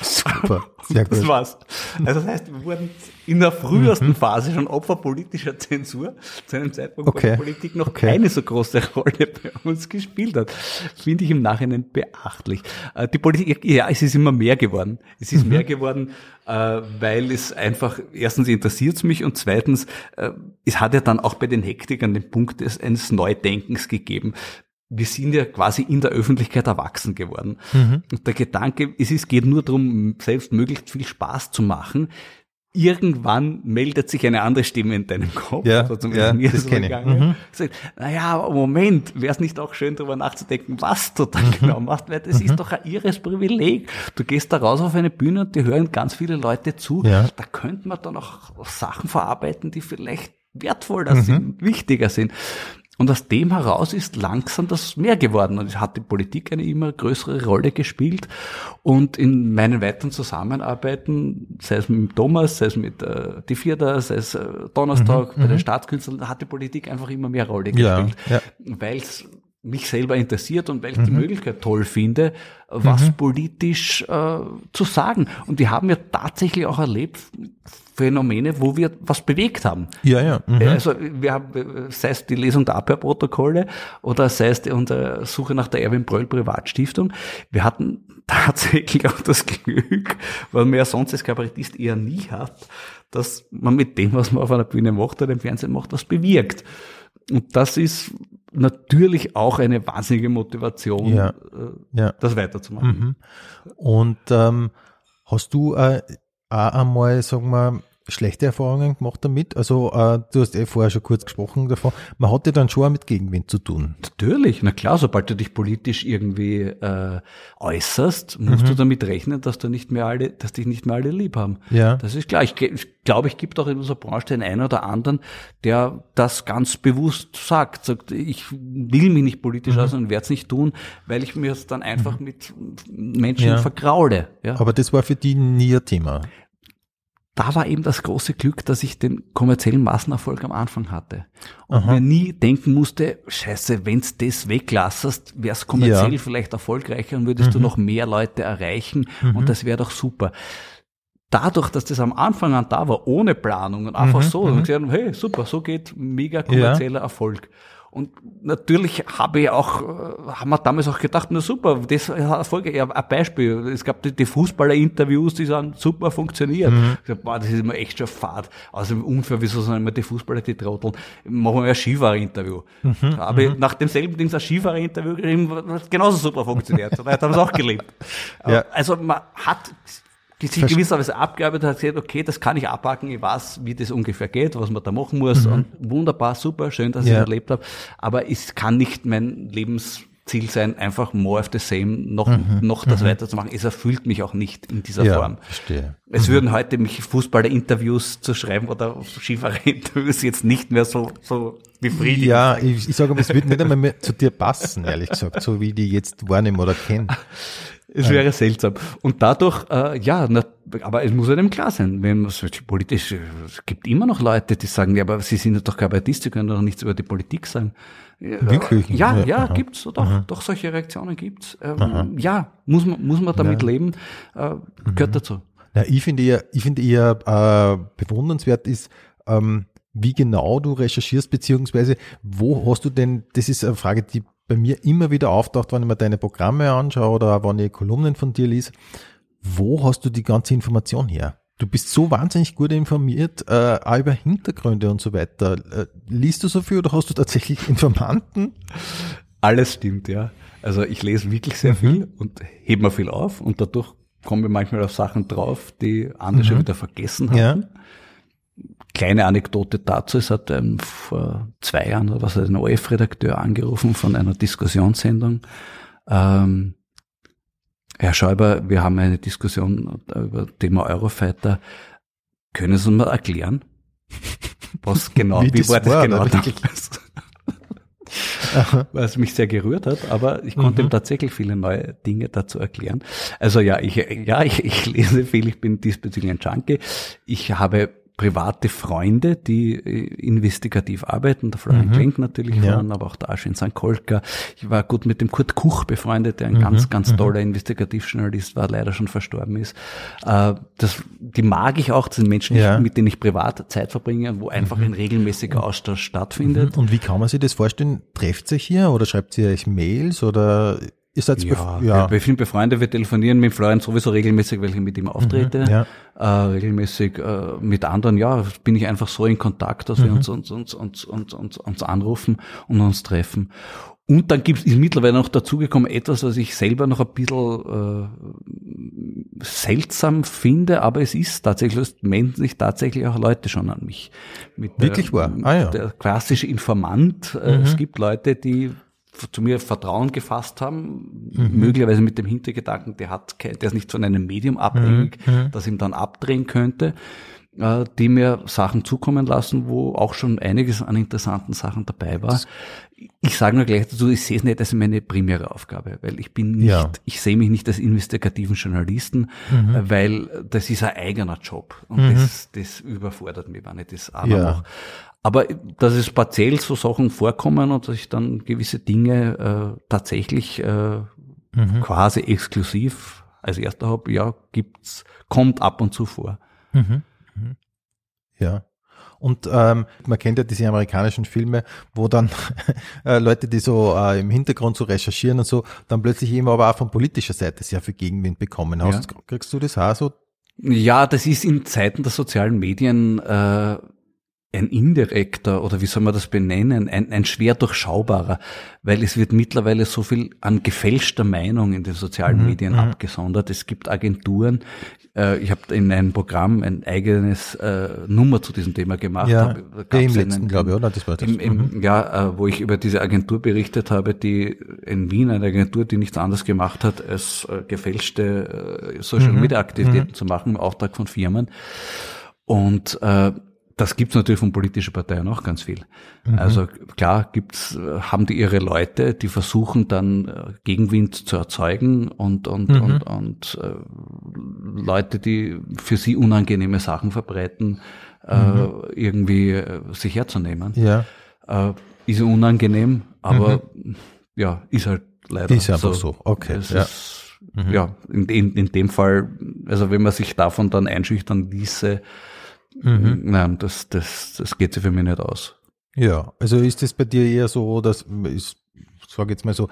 Super, sehr gut. Das war's. Also das heißt, wir wurden in der frühesten mhm. Phase schon Opfer politischer Zensur, zu einem Zeitpunkt, okay. wo Politik noch okay. keine so große Rolle bei uns gespielt hat. Finde ich im Nachhinein beachtlich. Äh, die Politik, ja, es ist immer mehr geworden. Es ist mhm. mehr geworden, äh, weil es einfach, erstens interessiert es mich und zweitens, äh, es hat ja dann auch bei den Hektikern den Punkt eines Neudenkens gegeben wir sind ja quasi in der Öffentlichkeit erwachsen geworden. Mhm. Und der Gedanke, es ist, geht nur darum, selbst möglichst viel Spaß zu machen. Irgendwann meldet sich eine andere Stimme in deinem Kopf. Ja, also ja mir das kenne ich. Mhm. Sagt, naja, Moment, wäre es nicht auch schön, darüber nachzudenken, was du da mhm. genau machst, weil das mhm. ist doch ein irres Privileg. Du gehst da raus auf eine Bühne und dir hören ganz viele Leute zu. Ja. Da könnte man dann auch Sachen verarbeiten, die vielleicht wertvoller mhm. sind, wichtiger sind. Und aus dem heraus ist langsam das mehr geworden und es hat die Politik eine immer größere Rolle gespielt. Und in meinen weiteren Zusammenarbeiten, sei es mit Thomas, sei es mit äh, die Vierter, sei es äh, Donnerstag mhm, bei den mhm. Staatskünstlern, hat die Politik einfach immer mehr Rolle gespielt. Ja, ja. Weil es mich selber interessiert und weil ich mhm. die Möglichkeit toll finde, was mhm. politisch äh, zu sagen. Und die haben ja tatsächlich auch erlebt, Phänomene, wo wir was bewegt haben. Ja, ja. Mhm. Also wir haben, sei es die Lesung der Abhörprotokolle oder sei es die Suche nach der Erwin Bröll Privatstiftung. Wir hatten tatsächlich auch das Glück, weil man ja sonst als Kabarettist eher nie hat, dass man mit dem, was man auf einer Bühne macht oder im Fernsehen macht, was bewirkt. Und das ist natürlich auch eine wahnsinnige Motivation, ja, äh, ja. das weiterzumachen. Mhm. Und ähm, hast du äh, auch einmal, sagen wir, schlechte Erfahrungen gemacht damit? Also äh, du hast eh vorher schon kurz gesprochen davon. Man hat ja dann schon auch mit Gegenwind zu tun. Natürlich, na klar, sobald du dich politisch irgendwie äh, äußerst, musst mhm. du damit rechnen, dass du nicht mehr alle, dass dich nicht mehr alle lieb haben. Ja. Das ist klar. Ich, ich glaube, ich gibt auch in unserer Branche den einen oder anderen, der das ganz bewusst sagt. Sagt, ich will mich nicht politisch mhm. aus und werde es nicht tun, weil ich mir es dann einfach mhm. mit Menschen ja. vergraule. Ja. Aber das war für die nie ein Thema da war eben das große Glück, dass ich den kommerziellen Massenerfolg am Anfang hatte. Und Aha. mir nie denken musste, scheiße, wenn's das weglassest, wär's kommerziell ja. vielleicht erfolgreicher und würdest mhm. du noch mehr Leute erreichen mhm. und das wäre doch super. Dadurch, dass das am Anfang an da war, ohne Planung und einfach mhm. so, und mhm. gesagt, hey, super, so geht mega kommerzieller ja. Erfolg. Und natürlich habe ich auch, äh, haben wir damals auch gedacht, na super, das hat Erfolge. Ja, ein Beispiel. Es gab die, die Fußballer-Interviews, die sagen, super funktioniert. Mhm. Ich sag, boah, das ist immer echt schon fad. Also unfair, wieso sind immer die Fußballer die Trotteln? Machen wir ein Skifahrer-Interview. Mhm. Ich mhm. nach demselben Ding ein Skifahrer-Interview geschrieben, was genauso super funktioniert. Da haben sie auch gelebt. Ja. Also man hat die sich gewisserweise abgearbeitet hat, gesagt, okay, das kann ich abhaken, ich weiß, wie das ungefähr geht, was man da machen muss. Mhm. Und wunderbar, super, schön, dass ja. ich es erlebt habe. Aber es kann nicht mein Lebensziel sein, einfach more of the same, noch, mhm. noch das mhm. weiterzumachen. Es erfüllt mich auch nicht in dieser ja, Form. Verstehe. Es mhm. würden heute mich Fußballer-Interviews zu schreiben oder Skifahrer-Interviews jetzt nicht mehr so, so befriedigen. Ja, ich, ich sage aber, es würde nicht einmal mehr zu dir passen, ehrlich gesagt, so wie die jetzt wahrnehmen oder kennen. Es wäre seltsam. Und dadurch, äh, ja, na, aber es muss einem klar sein, wenn man politisch, es gibt immer noch Leute, die sagen, ja, aber sie sind doch Kabarettist, sie können doch nichts über die Politik sagen. Wirklich? Ja, ja, ja gibt's, doch, Aha. doch, solche Reaktionen gibt's. Ähm, ja, muss man, muss man damit ja. leben, äh, gehört mhm. dazu. Na, ich finde eher, ich finde eher äh, bewundernswert ist, ähm, wie genau du recherchierst, beziehungsweise wo hast du denn, das ist eine Frage, die bei mir immer wieder auftaucht, wenn ich mir deine Programme anschaue oder wenn ich Kolumnen von dir lese. Wo hast du die ganze Information her? Du bist so wahnsinnig gut informiert, äh, auch über Hintergründe und so weiter. Äh, liest du so viel oder hast du tatsächlich Informanten? Alles stimmt, ja. Also ich lese wirklich sehr mhm. viel und hebe mir viel auf und dadurch kommen wir manchmal auf Sachen drauf, die andere mhm. schon wieder vergessen haben. Ja kleine Anekdote dazu, es hat ähm, vor zwei Jahren oder was ein OF-Redakteur angerufen von einer Diskussionssendung. Ähm, Herr Schäuber, wir haben eine Diskussion über Thema Eurofighter. Können Sie uns mal erklären, was genau, wie, wie war das war, genau? was mich sehr gerührt hat, aber ich konnte mhm. ihm tatsächlich viele neue Dinge dazu erklären. Also ja, ich, ja, ich, ich lese viel, ich bin diesbezüglich ein Junkie. Ich habe private Freunde, die äh, investigativ arbeiten, der Florian mhm. Klenk natürlich ja. waren, aber auch der Aschin Sankolka. Ich war gut mit dem Kurt Kuch befreundet, der ein mhm. ganz, ganz mhm. toller Investigativjournalist war, leider schon verstorben ist. Äh, das, die mag ich auch, das sind Menschen, ja. mit denen ich privat Zeit verbringe, wo einfach mhm. ein regelmäßiger Austausch stattfindet. Mhm. Und wie kann man sich das vorstellen? Trefft sich hier oder schreibt ihr euch Mails oder Ihr seid ja, ja. Wir, wir sind befreundet, wir telefonieren mit Florian sowieso regelmäßig, weil ich mit ihm auftrete. Mhm, ja. äh, regelmäßig äh, mit anderen, ja, bin ich einfach so in Kontakt, dass mhm. wir uns, uns, uns, uns, uns, uns, uns anrufen und uns treffen. Und dann gibt es mittlerweile noch dazugekommen etwas, was ich selber noch ein bisschen äh, seltsam finde, aber es ist tatsächlich, es wenden sich tatsächlich auch Leute schon an mich. Mit Wirklich der, wahr? Ah, ja. Der klassische Informant. Äh, mhm. Es gibt Leute, die zu mir Vertrauen gefasst haben, mhm. möglicherweise mit dem Hintergedanken, der hat, der ist nicht von einem Medium abhängig, mhm. mhm. das ihm dann abdrehen könnte, äh, die mir Sachen zukommen lassen, wo auch schon einiges an interessanten Sachen dabei war. Ich sage nur gleich dazu, ich sehe es nicht als meine primäre Aufgabe, weil ich bin nicht, ja. ich sehe mich nicht als investigativen Journalisten, mhm. Äh, weil das ist ein eigener Job und mhm. das, das überfordert mich, wenn ich das auch ja. mache. Aber dass es partiell so Sachen vorkommen und dass ich dann gewisse Dinge äh, tatsächlich äh, mhm. quasi exklusiv als erster habe, ja, gibt's, kommt ab und zu vor. Mhm. Mhm. Ja. Und ähm, man kennt ja diese amerikanischen Filme, wo dann äh, Leute, die so äh, im Hintergrund so recherchieren und so, dann plötzlich eben aber auch von politischer Seite sehr viel Gegenwind bekommen. Hast, ja. Kriegst du das auch so? Ja, das ist in Zeiten der sozialen Medien äh, ein indirekter oder wie soll man das benennen, ein, ein schwer durchschaubarer, weil es wird mittlerweile so viel an gefälschter Meinung in den sozialen mhm. Medien mhm. abgesondert. Es gibt Agenturen, äh, ich habe in einem Programm ein eigenes äh, Nummer zu diesem Thema gemacht. Ja, hab, im letzten, glaube ich, oder? Das war das. Im, im, mhm. Ja, äh, wo ich über diese Agentur berichtet habe, die in Wien, eine Agentur, die nichts anderes gemacht hat, als äh, gefälschte äh, Social mhm. Mhm. zu machen im Auftrag von Firmen. Und äh, das gibt's natürlich von politischen Parteien auch ganz viel. Mhm. Also klar gibt's, haben die ihre Leute, die versuchen dann äh, Gegenwind zu erzeugen und und mhm. und, und äh, Leute, die für sie unangenehme Sachen verbreiten, äh, mhm. äh, irgendwie äh, sich herzunehmen. Ja. Äh, ist unangenehm, aber mhm. ja, ist halt leider ist einfach so. so. Okay. Es ja. Ist, mhm. ja, in, in, in dem Fall, also wenn man sich davon dann einschüchtern ließe, Mhm. Nein, das, das, das geht sich für mich nicht aus. Ja, also ist das bei dir eher so, dass ist, sage jetzt mal so,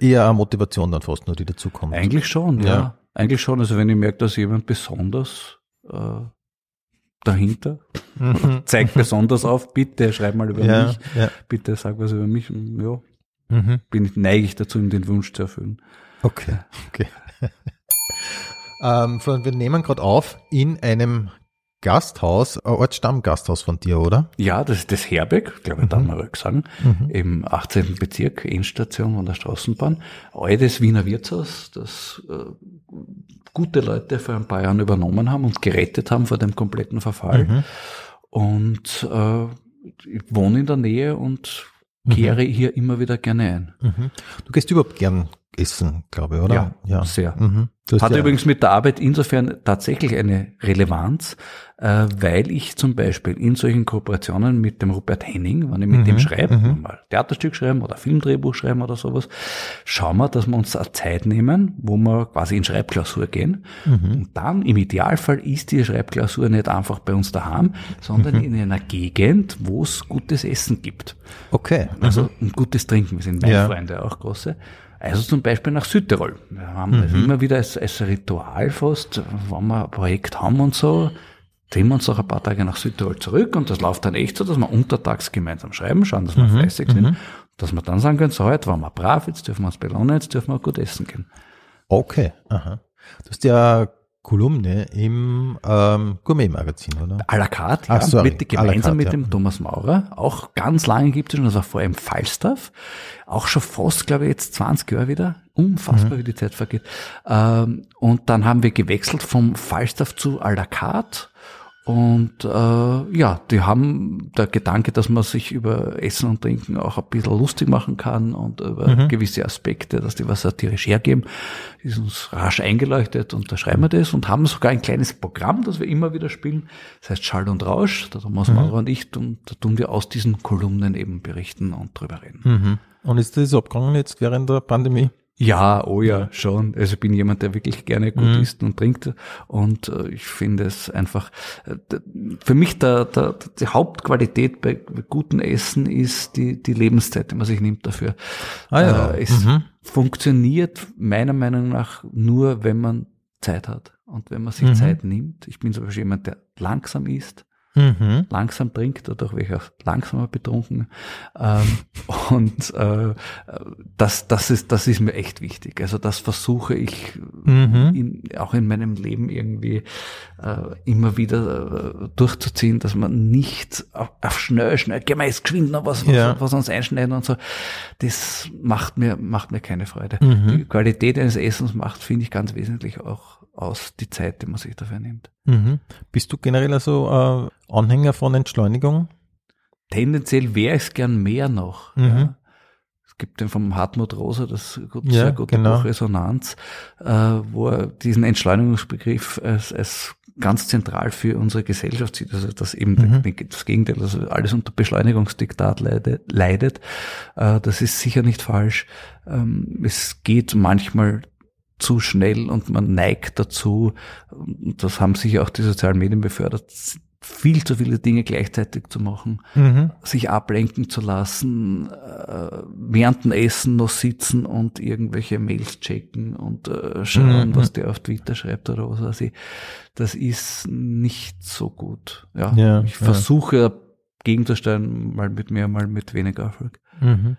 eher eine Motivation dann fast nur, die dazukommt? Eigentlich schon, ja. ja. Eigentlich schon. Also wenn ich merke, dass jemand besonders äh, dahinter mhm. zeigt besonders auf, bitte schreib mal über ja, mich, ja. bitte sag was über mich. Ja, mhm. bin ich neige ich dazu, ihm den Wunsch zu erfüllen. Okay, okay. ähm, wir nehmen gerade auf in einem Gasthaus, ein Ortsstammgasthaus von dir, oder? Ja, das ist das Herbeck, glaube ich, mhm. darf man sagen, mhm. im 18. Bezirk, Endstation von der Straßenbahn. Altes Wiener Wirtshaus, das äh, gute Leute vor ein paar Jahren übernommen haben und gerettet haben vor dem kompletten Verfall. Mhm. Und äh, ich wohne in der Nähe und kehre mhm. hier immer wieder gerne ein. Mhm. Du gehst überhaupt gern essen, glaube ich, oder? Ja, ja. sehr. Mhm. Hat ja übrigens mit der Arbeit insofern tatsächlich eine Relevanz, äh, weil ich zum Beispiel in solchen Kooperationen mit dem Rupert Henning, wenn ich mit mhm. dem schreibe, mhm. mal Theaterstück schreiben oder Filmdrehbuch schreiben oder sowas, schauen wir, dass wir uns eine Zeit nehmen, wo wir quasi in Schreibklausur gehen. Mhm. Und dann im Idealfall ist die Schreibklausur nicht einfach bei uns daheim, sondern mhm. in einer Gegend, wo es gutes Essen gibt. Okay. Also mhm. ein gutes Trinken. Wir sind Weinfreunde ja. auch große. Also zum Beispiel nach Südtirol. Wir haben mhm. das immer wieder als, als Ritual fast, wenn wir ein Projekt haben und so, ziehen wir uns noch ein paar Tage nach Südtirol zurück und das läuft dann echt so, dass wir untertags gemeinsam schreiben, schauen, dass wir mhm. fleißig sind, mhm. dass wir dann sagen können, so heute waren wir brav, jetzt dürfen wir uns belohnen, jetzt dürfen wir gut essen gehen. Okay, aha. Du hast ja Kolumne im ähm, Gourmet-Magazin, oder? À la carte, ja, sorry. mit, gemeinsam carte, mit dem ja. Thomas Maurer. Auch ganz lange gibt es schon, das war vorher im Falstaff. Auch schon fast, glaube ich, jetzt 20 Jahre wieder. Unfassbar, mhm. wie die Zeit vergeht. Ähm, und dann haben wir gewechselt vom Falstaff zu à la carte. Und äh, ja, die haben der Gedanke, dass man sich über Essen und Trinken auch ein bisschen lustig machen kann und über mhm. gewisse Aspekte, dass die was satirisch hergeben, ist uns rasch eingeleuchtet und da schreiben wir das und haben sogar ein kleines Programm, das wir immer wieder spielen. Das heißt Schall und Rausch, da Thomas mhm. Maurer und ich, und da tun wir aus diesen Kolumnen eben berichten und drüber reden. Mhm. Und ist das abgegangen jetzt während der Pandemie? Ja, oh ja, schon. Also ich bin jemand, der wirklich gerne gut mhm. isst und trinkt und äh, ich finde es einfach, äh, für mich der, der, die Hauptqualität bei gutem Essen ist die, die Lebenszeit, die man sich nimmt dafür. Ah, ja. Äh, es mhm. funktioniert meiner Meinung nach nur, wenn man Zeit hat und wenn man sich mhm. Zeit nimmt. Ich bin zum Beispiel jemand, der langsam isst mhm. langsam trinkt oder auch welcher langsamer betrunken. Ähm, und äh, das, das, ist, das ist mir echt wichtig. Also das versuche ich mhm. in, auch in meinem Leben irgendwie äh, immer wieder äh, durchzuziehen, dass man nicht auf, auf schnell, schnell, gehen wir jetzt geschwind noch was, was, ja. was uns einschneiden und so. Das macht mir, macht mir keine Freude. Mhm. Die Qualität eines Essens macht, finde ich, ganz wesentlich auch aus die Zeit, die man sich dafür nimmt. Mhm. Bist du generell also äh, Anhänger von Entschleunigung? Tendenziell wäre es gern mehr noch. Mhm. Ja. Es gibt den vom Hartmut Rosa, das gut, ja, sehr gute genau. Buch Resonanz, äh, wo er diesen Entschleunigungsbegriff als, als ganz zentral für unsere Gesellschaft sieht, also dass eben mhm. das Gegenteil, also alles unter Beschleunigungsdiktat leidet. leidet. Äh, das ist sicher nicht falsch. Ähm, es geht manchmal zu schnell und man neigt dazu, das haben sicher auch die sozialen Medien befördert, viel zu viele Dinge gleichzeitig zu machen, mhm. sich ablenken zu lassen, äh, während dem Essen noch sitzen und irgendwelche Mails checken und äh, schauen, mhm. was der auf Twitter schreibt oder was weiß ich. Das ist nicht so gut. Ja, ja ich ja. versuche gegenzusteuern, mal mit mehr, mal mit weniger Erfolg. Mhm.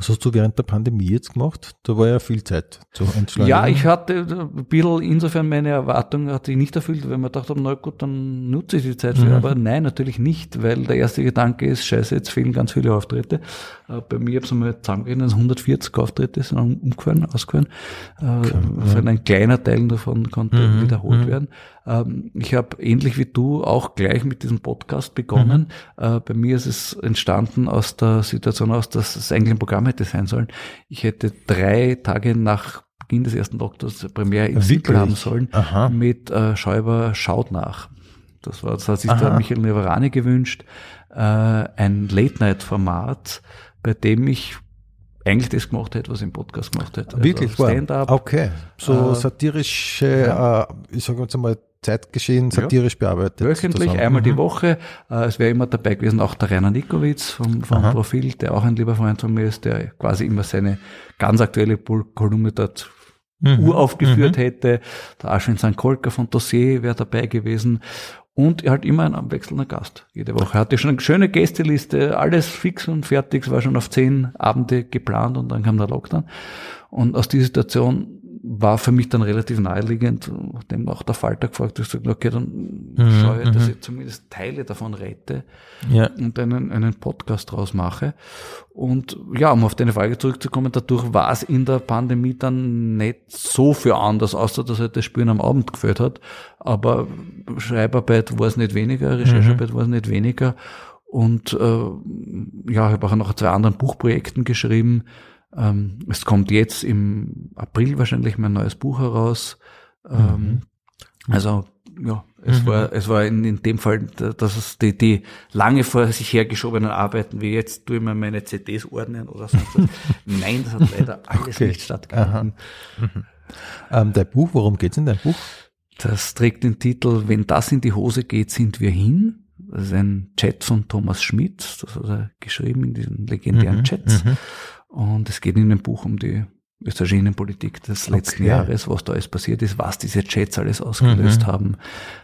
Was hast du während der Pandemie jetzt gemacht? Da war ja viel Zeit zu entschleunigen. Ja, ich hatte ein bisschen insofern meine Erwartung hat sich nicht erfüllt, weil man dachte, na gut, dann nutze ich die Zeit für. Mhm. Aber nein, natürlich nicht, weil der erste Gedanke ist, scheiße, jetzt fehlen ganz viele Auftritte. Äh, bei mir habe es einmal zusammengerechnet, 140 Auftritte sind umgefallen, ausgefallen. Okay, ja. Ein kleiner Teil davon konnte mhm. wiederholt mhm. werden. Ähm, ich habe ähnlich wie du auch gleich mit diesem Podcast begonnen. Mhm. Äh, bei mir ist es entstanden aus der Situation aus, dass es eigentlich ein Programm hätte sein sollen. Ich hätte drei Tage nach Beginn des ersten Doktors Premiere in Siegel haben sollen Aha. mit äh, Schäuber Schaut nach. Das war, das hat sich Aha. der Michael Nevarani gewünscht. Äh, ein Late-Night-Format, bei dem ich eigentlich das gemacht hätte, was ich im Podcast gemacht hätte. Also Wirklich? Stand-up. Okay. So äh, satirische, ja. äh, ich sage jetzt einmal, Zeitgeschehen satirisch ja. bearbeitet. Wöchentlich, zusammen. einmal mhm. die Woche. Äh, es wäre immer dabei gewesen, auch der Rainer Nikowitz vom, vom Profil, der auch ein lieber Freund von mir ist, der quasi immer seine ganz aktuelle Kolumne dort mhm. uraufgeführt mhm. hätte. Der Aschwin St. Kolker von Dossier wäre dabei gewesen. Und halt immer ein abwechselnder Gast jede Woche. Er hatte schon eine schöne Gästeliste, alles fix und fertig, es war schon auf zehn Abende geplant und dann kam der Lockdown. Und aus dieser Situation war für mich dann relativ naheliegend, nachdem auch der Falter gefragt hat, gesagt, okay, dann mhm, schaue ich, dass mhm. ich zumindest Teile davon rette ja. und einen, einen Podcast draus mache. Und ja, um auf deine Frage zurückzukommen, dadurch war es in der Pandemie dann nicht so viel anders, außer dass halt das Spielen am Abend geführt hat. Aber Schreibarbeit war es nicht weniger, Recherchearbeit mhm. war es nicht weniger. Und äh, ja, ich habe auch noch zwei anderen Buchprojekten geschrieben, ähm, es kommt jetzt im April wahrscheinlich mein neues Buch heraus. Ähm, mhm. Also ja, es mhm. war es war in, in dem Fall, dass es die, die lange vor sich hergeschobenen Arbeiten, wie jetzt tue ich mir meine CDs ordnen oder sonst was. Nein, das hat leider alles okay. nicht stattgefunden. Mhm. Ähm, dein Buch, worum geht's in deinem Buch? Das trägt den Titel Wenn das in die Hose geht, sind wir hin. Das ist ein Chat von Thomas Schmidt, das hat er geschrieben in diesen legendären mhm. Chats. Und es geht in dem Buch um die österreichische Innenpolitik des letzten okay. Jahres, was da alles passiert ist, was diese Chats alles ausgelöst mhm. haben,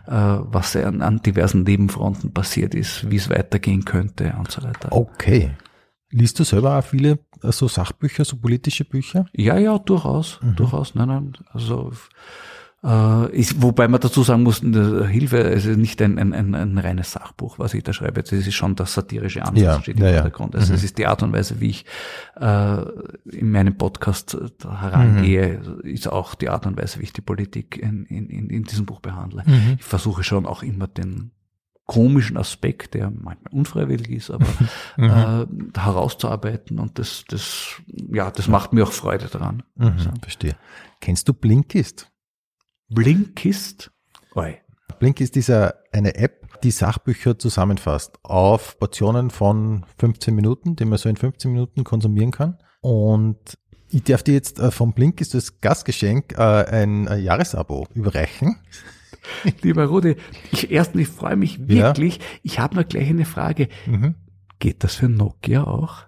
äh, was an, an diversen Nebenfronten passiert ist, wie es weitergehen könnte und so weiter. Okay. Liest du selber auch viele so Sachbücher, so politische Bücher? Ja, ja, durchaus, mhm. durchaus. Nein, nein, also ist, wobei man dazu sagen muss, Hilfe, es ist nicht ein, ein, ein, ein reines Sachbuch, was ich da schreibe. Es ist schon das satirische Ansatz ja, steht im ja, Vordergrund. Also mhm. es ist die Art und Weise, wie ich äh, in meinem Podcast äh, herangehe, mhm. ist auch die Art und Weise, wie ich die Politik in, in, in, diesem Buch behandle. Mhm. Ich versuche schon auch immer den komischen Aspekt, der manchmal unfreiwillig ist, aber mhm. äh, herauszuarbeiten und das, das, ja, das macht mir auch Freude daran. Mhm, also. Verstehe. Kennst du Blinkist? Blinkist? Oi. Blinkist ist eine App, die Sachbücher zusammenfasst auf Portionen von 15 Minuten, die man so in 15 Minuten konsumieren kann. Und ich darf dir jetzt äh, vom Blinkist als Gastgeschenk äh, ein Jahresabo überreichen. Lieber Rudi, ich erstens, ich freue mich wirklich. Ja. Ich habe noch gleich eine Frage. Mhm. Geht das für Nokia auch?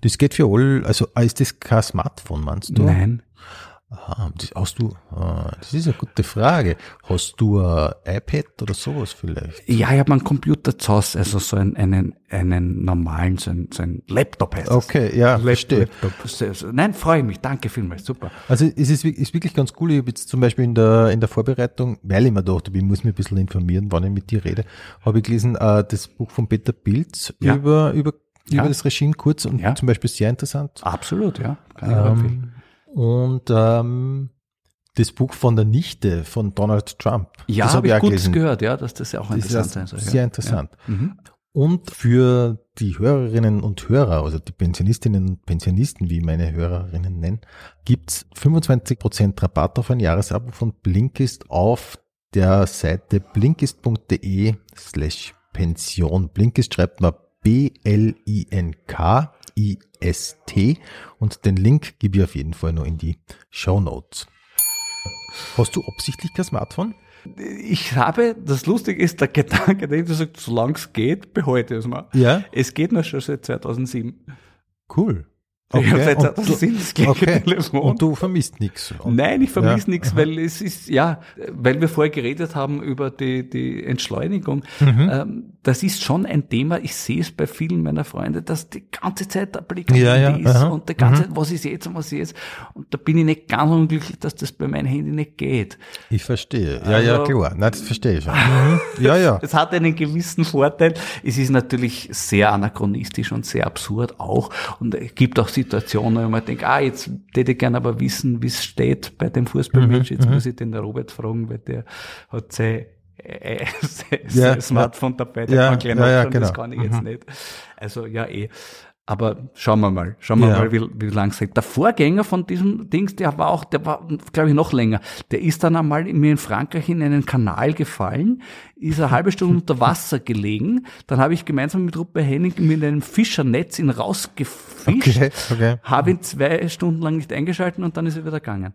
Das geht für alle, also ist das kein Smartphone, meinst du? Nein. Ah, das, hast du, ah, das ist eine gute Frage. Hast du ein iPad oder sowas vielleicht? Ja, ich habe einen Computer zu Hause, also so einen, einen, einen normalen, so einen, so einen Laptop heißt Okay, das. ja, verstehe. Laptop. Nein, freue mich, danke vielmals, super. Also es ist, ist wirklich ganz cool. Ich habe jetzt zum Beispiel in der, in der Vorbereitung, weil ich mir dachte, ich muss mich ein bisschen informieren, wann ich mit dir rede, habe ich gelesen, äh, das Buch von Peter Pilz ja. über, über, ja. über das Regime kurz und ja. zum Beispiel sehr interessant. Absolut, ja. Kann ich ähm, und ähm, das Buch von der Nichte von Donald Trump. Ja, habe ich, ich gut gehört, ja, dass das ja auch interessant sein soll. Sehr ja. interessant. Ja. Mhm. Und für die Hörerinnen und Hörer, also die Pensionistinnen und Pensionisten, wie meine Hörerinnen nennen, gibt's 25% Rabatt auf ein Jahresabo von Blinkist auf der Seite blinkist.de slash Pension. Blinkist schreibt man B-L-I-N-K I-S-T und den Link gebe ich auf jeden Fall noch in die Show Notes. Hast du absichtlich kein Smartphone? Ich habe, das Lustige ist, der Gedanke, den du sagst, solange es geht, behalte es mal. Ja. Es geht noch schon seit 2007. Cool. Okay. Ich habe seit 2007 das gleiche okay. Telefon. Und du vermisst nichts? Nein, ich vermisse ja. nichts, weil es ist, ja, weil wir vorher geredet haben über die, die Entschleunigung. Mhm. Ähm, das ist schon ein Thema, ich sehe es bei vielen meiner Freunde, dass die ganze Zeit der Blick ja, ja. ist Aha. und die ganze mhm. Zeit, was ist jetzt und was ist jetzt. Und da bin ich nicht ganz unglücklich, dass das bei meinem Handy nicht geht. Ich verstehe. Ja, also, ja, klar. Nein, das verstehe ich schon. Mhm. Ja, ja. Es hat einen gewissen Vorteil. Es ist natürlich sehr anachronistisch und sehr absurd auch. Und es gibt auch Situationen, wo man denkt, ah, jetzt hätte ich gerne aber wissen, wie es steht bei dem Fußballmatch. Mhm. Jetzt mhm. muss ich den Robert fragen, weil der hat sein äh, ja, Smartphone dabei, der ja, kann gleich ja, ja, genau. das kann ich jetzt mhm. nicht. Also ja eh. Aber schauen wir mal, schauen wir ja. mal, wie, wie lang es geht. Der Vorgänger von diesem Dings, der war auch, der war, glaube ich, noch länger. Der ist dann einmal mir in Frankreich in einen Kanal gefallen, ist eine halbe Stunde unter Wasser gelegen. Dann habe ich gemeinsam mit Ruppe Henning mit einem Fischernetz ihn rausgefischt, okay, okay. habe ihn zwei Stunden lang nicht eingeschalten und dann ist er wieder gegangen.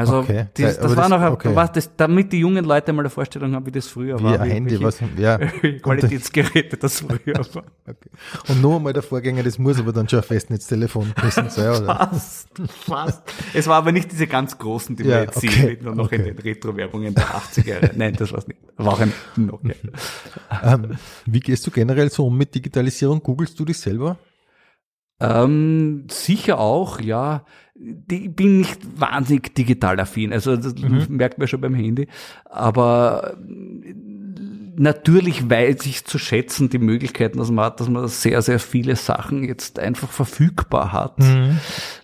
Also okay. das, das war noch, okay. was das, damit die jungen Leute mal eine Vorstellung haben, wie das früher wie war. Ein Handy, was, ja. Qualitätsgeräte, das früher war. Okay. Und nur einmal der Vorgänger, das muss aber dann schon ein Festnetztelefon gewesen sein, oder? Fast, fast. Es war aber nicht diese ganz großen, die ja, wir jetzt okay. sehen, nur noch in den Retro-Werbungen der 80er Jahre. Nein, das war's nicht. War auch ein Nokia. ähm, wie gehst du generell so um mit Digitalisierung? Googlest du dich selber? Ähm, sicher auch, ja. Ich bin nicht wahnsinnig digital affin, also das mhm. merkt man schon beim Handy. Aber natürlich weiß ich zu schätzen die Möglichkeiten, dass man hat, dass man sehr, sehr viele Sachen jetzt einfach verfügbar hat. Mhm.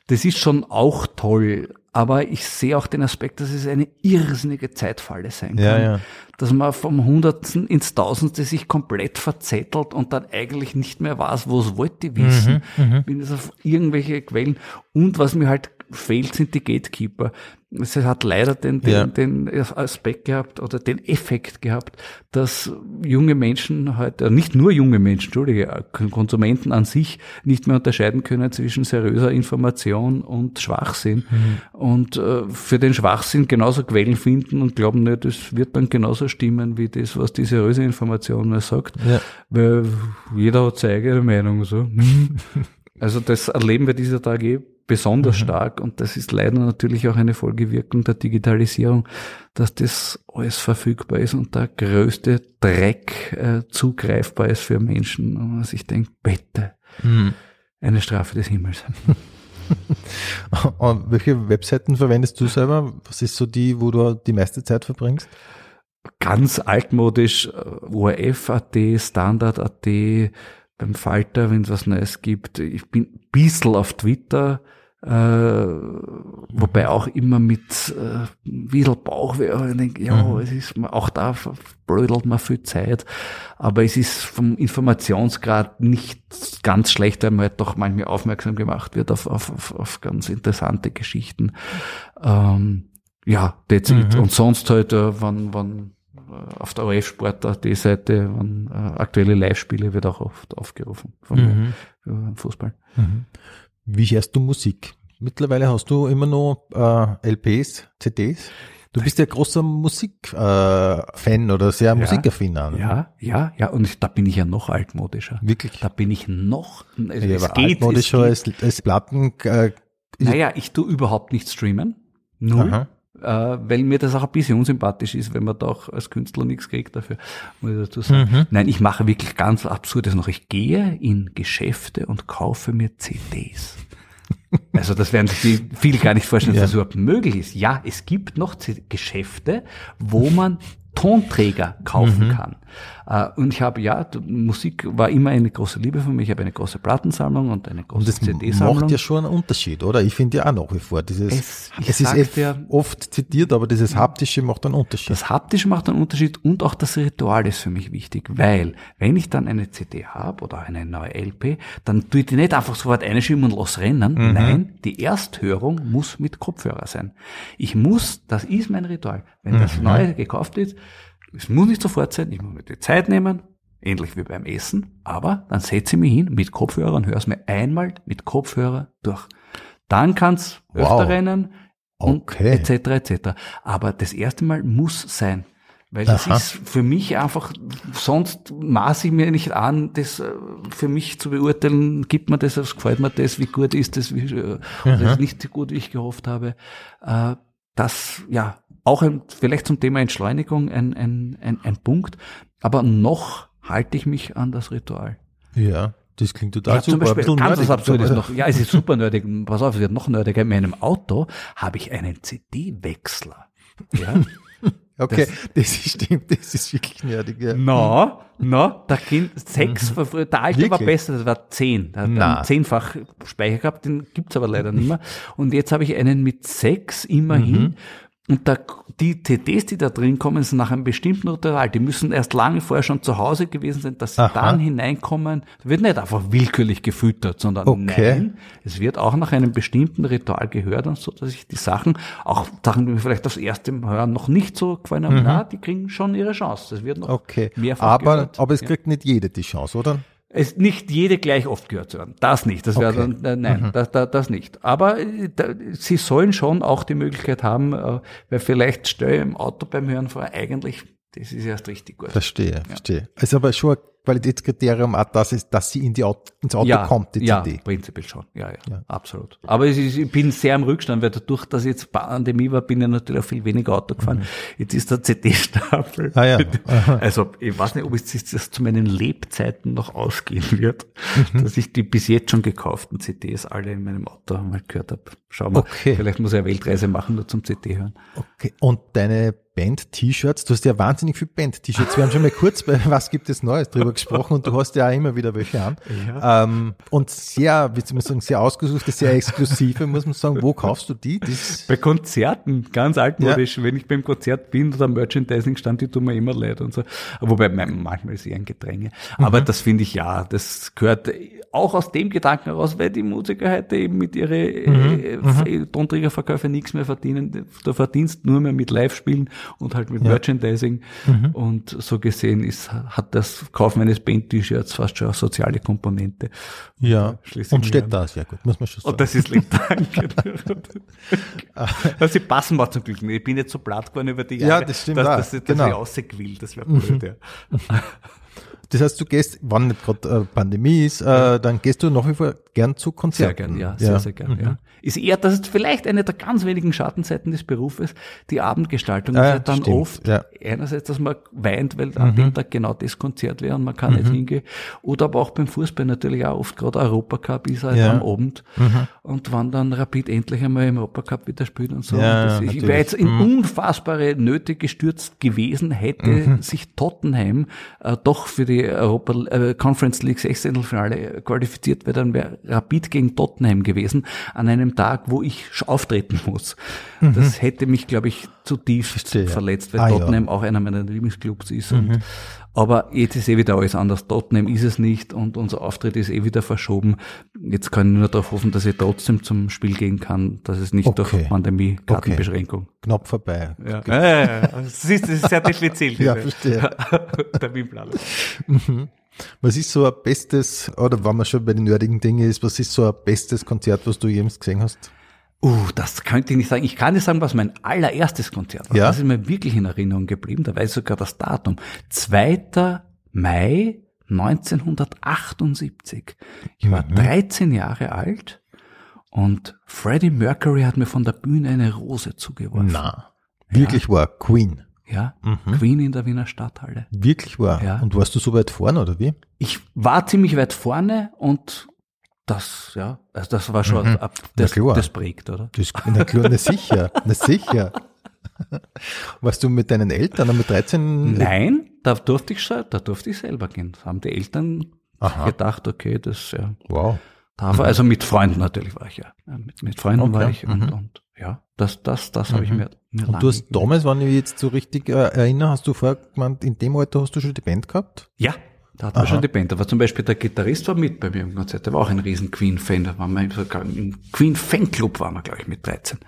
Das ist schon auch toll. Aber ich sehe auch den Aspekt, dass es eine irrsinnige Zeitfalle sein kann. Ja, ja. Dass man vom Hundertsten ins Tausendste sich komplett verzettelt und dann eigentlich nicht mehr weiß, was wollte ich wissen. Mhm, mhm. Bin es auf irgendwelche Quellen. Und was mir halt fehlt, sind die Gatekeeper. Es hat leider den, den, ja. den Aspekt gehabt oder den Effekt gehabt, dass junge Menschen heute, nicht nur junge Menschen, Entschuldige, Konsumenten an sich nicht mehr unterscheiden können zwischen seriöser Information und Schwachsinn. Mhm. Und äh, für den Schwachsinn genauso Quellen finden und glauben, ne, das wird dann genauso stimmen wie das, was die seriöse Information mir sagt. Ja. Weil jeder hat seine eigene Meinung. So. also das erleben wir dieser Tage eh besonders mhm. stark und das ist leider natürlich auch eine Folgewirkung der Digitalisierung, dass das alles verfügbar ist und der größte Dreck äh, zugreifbar ist für Menschen und man sich denkt, bitte, mhm. eine Strafe des Himmels. und welche Webseiten verwendest du selber? Was ist so die, wo du die meiste Zeit verbringst? Ganz altmodisch, äh, ORF.at, Standard.at, beim Falter, wenn es was Neues gibt. Ich bin ein bisschen auf Twitter, äh, wobei auch immer mit äh, ein bisschen Bauchweh. Ich denke, ja, mhm. es ist auch da blödelt man viel Zeit, aber es ist vom Informationsgrad nicht ganz schlecht, weil man halt doch manchmal aufmerksam gemacht wird auf, auf, auf, auf ganz interessante Geschichten. Ähm, ja, that's mhm. it. Und sonst halt, äh, wann, wann auf der OF-Sport.at Seite, wann äh, aktuelle Live-Spiele wird auch oft aufgerufen vom mhm. Fußball. Mhm. Wie hörst du Musik? Mittlerweile hast du immer noch äh, LPs, CDs? Du bist ja großer Musikfan äh, oder sehr ja, musikaffin. Ne? Ja, ja, ja, und da bin ich ja noch altmodischer. Wirklich? Da bin ich noch, also ja, es geht, altmodischer als, als Platten. Äh, naja, ich tu überhaupt nicht streamen. Null. Aha äh, weil mir das auch ein bisschen unsympathisch ist, wenn man da auch als Künstler nichts kriegt dafür, muss ich dazu sagen. Mhm. Nein, ich mache wirklich ganz absurdes noch. Ich gehe in Geschäfte und kaufe mir CDs. Also das werden sich viele gar nicht vorstellen, dass ja. das überhaupt möglich ist. Ja, es gibt noch Geschäfte, wo man Tonträger kaufen mhm. kann. Uh, und ich habe, ja, Musik war immer eine große Liebe für mich. Ich habe eine große Plattensammlung und eine große CD-Sammlung. Das macht ja schon einen Unterschied, oder? Ich finde ja auch nach wie vor dieses, es, es ist ja, oft zitiert, aber dieses Haptische macht einen Unterschied. Das Haptische macht einen Unterschied und auch das Ritual ist für mich wichtig, weil wenn ich dann eine CD habe oder eine neue LP, dann tue ich die nicht einfach sofort einschieben und losrennen. Mhm. Nein, die Ersthörung muss mit Kopfhörer sein. Ich muss, das ist mein Ritual. Wenn mhm. das Neue gekauft ist, es muss nicht sofort sein, ich muss mir die Zeit nehmen, ähnlich wie beim Essen, aber dann setze ich mich hin mit Kopfhörer und höre es mir einmal mit Kopfhörer durch. Dann kann es öfter wow. rennen und okay. etc. etc. Aber das erste Mal muss sein. Weil das Aha. ist für mich einfach, sonst maße ich mir nicht an, das äh, für mich zu beurteilen, gibt mir das, was gefällt mir das, wie gut ist das, wie, äh, oder ist nicht so gut, wie ich gehofft habe. Äh, das, ja, auch ein, vielleicht zum Thema Entschleunigung ein, ein, ein, ein Punkt, aber noch halte ich mich an das Ritual. Ja, das klingt total ja, super. Zum Beispiel, ganz was Absurdes noch. Ja, es ist super nerdig. Pass auf, es wird noch nerdiger. In meinem Auto habe ich einen CD-Wechsler. Ja. okay, das, das stimmt, das ist wirklich nerdig. Ja. Na, na, da kind sechs, mhm. der alte wirklich? war besser, das war zehn. Da hat zehnfach Speicher gehabt, den gibt's aber leider nicht mehr. Und jetzt habe ich einen mit sechs immerhin. Mhm. Und da, die CDs, die da drin kommen, sind nach einem bestimmten Ritual. Die müssen erst lange vorher schon zu Hause gewesen sein, dass sie Aha. dann hineinkommen. Da wird nicht einfach willkürlich gefüttert, sondern okay. nein, es wird auch nach einem bestimmten Ritual gehört und so, dass ich die Sachen, auch Sachen, die mir vielleicht das erste Mal hören, noch nicht so gefallen haben, mhm. na, die kriegen schon ihre Chance. Das wird noch okay. mehrfach aber, gehört. Aber es kriegt ja. nicht jede die Chance, oder? Es nicht jede gleich oft gehört zu werden. Das nicht. Das wäre okay. dann, äh, nein, mhm. das, das, das nicht. Aber äh, da, sie sollen schon auch die Möglichkeit haben, äh, weil vielleicht stelle ich im Auto beim Hören vor, eigentlich, das ist erst richtig gut. Verstehe, ja. verstehe. Also aber schon Qualitätskriterium auch das ist, dass sie in die Auto, ins Auto ja, kommt, die ja, CD. Ja, prinzipiell schon. Ja, ja, ja. absolut. Aber ist, ich bin sehr am Rückstand, weil dadurch, dass jetzt Pandemie war, bin ich natürlich auch viel weniger Auto gefahren. Mhm. Jetzt ist der CD-Stapel. Ah, ja. Also, ich weiß nicht, ob es das zu meinen Lebzeiten noch ausgehen wird, mhm. dass ich die bis jetzt schon gekauften CDs alle in meinem Auto mal gehört habe. Schau mal. Okay. Vielleicht muss ich eine Weltreise machen, nur zum CD hören. Okay. Und deine Band-T-Shirts. Du hast ja wahnsinnig viel Band-T-Shirts. Wir haben schon mal kurz bei Was gibt es Neues drüber gesprochen und du hast ja auch immer wieder welche an. Ja. Ähm, und sehr, wie soll man sagen, sehr ausgesuchte, sehr exklusive, muss man sagen. Wo kaufst du die? Das bei Konzerten, ganz altmodisch. Ja. Wenn ich beim Konzert bin oder Merchandising stand, die tun mir immer leid und so. Wobei manchmal ist eher ein Gedränge. Aber mhm. das finde ich ja, das gehört auch aus dem Gedanken heraus, weil die Musiker heute eben mit ihren mhm. äh, mhm. Tonträgerverkäufen nichts mehr verdienen. Du verdienst nur mehr mit Live-Spielen und halt mit ja. Merchandising. Mhm. Und so gesehen ist, hat das Kaufen eines Band-T-Shirts fast schon eine soziale Komponente. Ja, und steht da sehr gut, muss man schon sagen. Und das ist lieb, danke. also sie passen mal zum Glück nicht. Ich bin jetzt so platt geworden über die Jahre, ja, das stimmt dass, dass, dass, genau. ich rausquillt. Das wäre blöd, ja. Das heißt, du gehst, wann nicht gerade äh, Pandemie ist, äh, dann gehst du nach wie vor gern zu Konzerten. Sehr gern, ja, sehr, ja. sehr gern, mhm. ja. Ist eher, das ist vielleicht eine der ganz wenigen Schattenseiten des Berufes, die Abendgestaltung. Ah, ist ja dann stimmt. oft ja. einerseits, dass man weint, weil mhm. an dem Tag genau das Konzert wäre und man kann mhm. nicht hingehen. Oder aber auch beim Fußball natürlich auch oft gerade Europacup ist halt ja. am Abend. Mhm. Und wann dann Rapid endlich einmal im Europacup wieder spielt und so. Ja, und das, ich wäre jetzt in mhm. unfassbare Nöte gestürzt gewesen, hätte mhm. sich Tottenham äh, doch für die Europa äh, Conference League Sechzehntelfinale qualifiziert wäre, dann wäre Rapid gegen Tottenham gewesen, an einem Tag, wo ich auftreten muss. Mhm. Das hätte mich, glaube ich, zutiefst Verstehe. verletzt, weil ah, Tottenham ja. auch einer meiner Lieblingsclubs ist. Mhm. Und aber jetzt ist eh wieder alles anders. Tottenham ist es nicht und unser Auftritt ist eh wieder verschoben. Jetzt kann ich nur darauf hoffen, dass ich trotzdem zum Spiel gehen kann, dass es nicht okay. durch Pandemie, Kartenbeschränkung. Okay. Knapp vorbei. Ja, ja, ja, ja. Das, ist, das ist sehr diffizil. ja, verstehe. Der Wimplan. Mhm. Was ist so ein bestes, oder wenn man schon bei den nerdigen Dingen ist, was ist so ein bestes Konzert, was du jemals gesehen hast? Uh, das könnte ich nicht sagen. Ich kann nicht sagen, was mein allererstes Konzert war. Ja? Das ist mir wirklich in Erinnerung geblieben. Da weiß ich sogar das Datum. 2. Mai 1978. Ich war mhm. 13 Jahre alt und Freddie Mercury hat mir von der Bühne eine Rose zugeworfen. Na, wirklich ja. war Queen. Ja, mhm. Queen in der Wiener Stadthalle. Wirklich war. Ja. Und warst du so weit vorne oder wie? Ich war ziemlich weit vorne und das, ja, also das war schon, mhm. ab, das, das prägt, oder? Das, na klar, na sicher, na sicher. Warst du mit deinen Eltern mit 13? Nein, da durfte ich, da durfte ich selber gehen. Da haben die Eltern Aha. gedacht, okay, das, ja. Wow. Darf, mhm. Also mit Freunden natürlich war ich ja. Mit, mit Freunden okay. war ich und, mhm. und ja, das, das, das mhm. habe ich mir, mir Und du hast damals, wenn ich jetzt so richtig äh, erinnere, hast du vorher gemeint, in dem Alter hast du schon die Band gehabt? Ja, da hat man schon die Band. Da war zum Beispiel der Gitarrist war mit bei mir im Konzert. Der war auch ein riesen Queen-Fan. Da waren wir sogar im Queen-Fanclub waren wir, glaube ich, mit 13.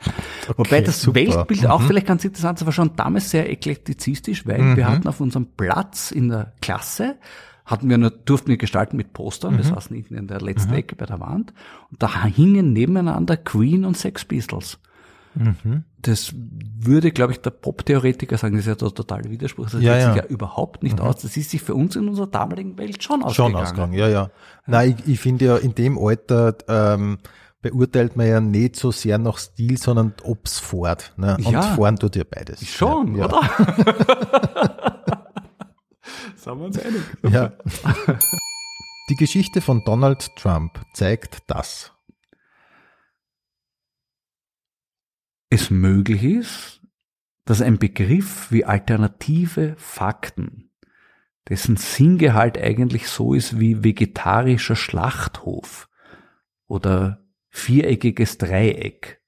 Okay, Wobei das super. Weltbild mhm. auch vielleicht ganz interessant, war schon damals sehr eklektizistisch, weil mhm. wir hatten auf unserem Platz in der Klasse, hatten wir nur, durften wir gestalten mit Postern. Mhm. Wir saßen hinten in der letzten mhm. Ecke bei der Wand. Und da hingen nebeneinander Queen und Sex Pistols. Mhm. Das würde, glaube ich, der Pop-Theoretiker sagen, das ist ja der totale Widerspruch. Das ja, geht ja. sich ja überhaupt nicht mhm. aus. Das ist sich für uns in unserer damaligen Welt schon ausgegangen. Schon ausgegangen, ja, ja. Nein, ich, ich finde ja, in dem Alter ähm, beurteilt man ja nicht so sehr nach Stil, sondern ob's fährt. Ne? Und ja. fahren tut ja beides. Schon, ja. oder? Sagen wir uns einig. Ja. Die Geschichte von Donald Trump zeigt das. es möglich ist, dass ein Begriff wie alternative Fakten, dessen Sinngehalt eigentlich so ist wie vegetarischer Schlachthof oder viereckiges Dreieck,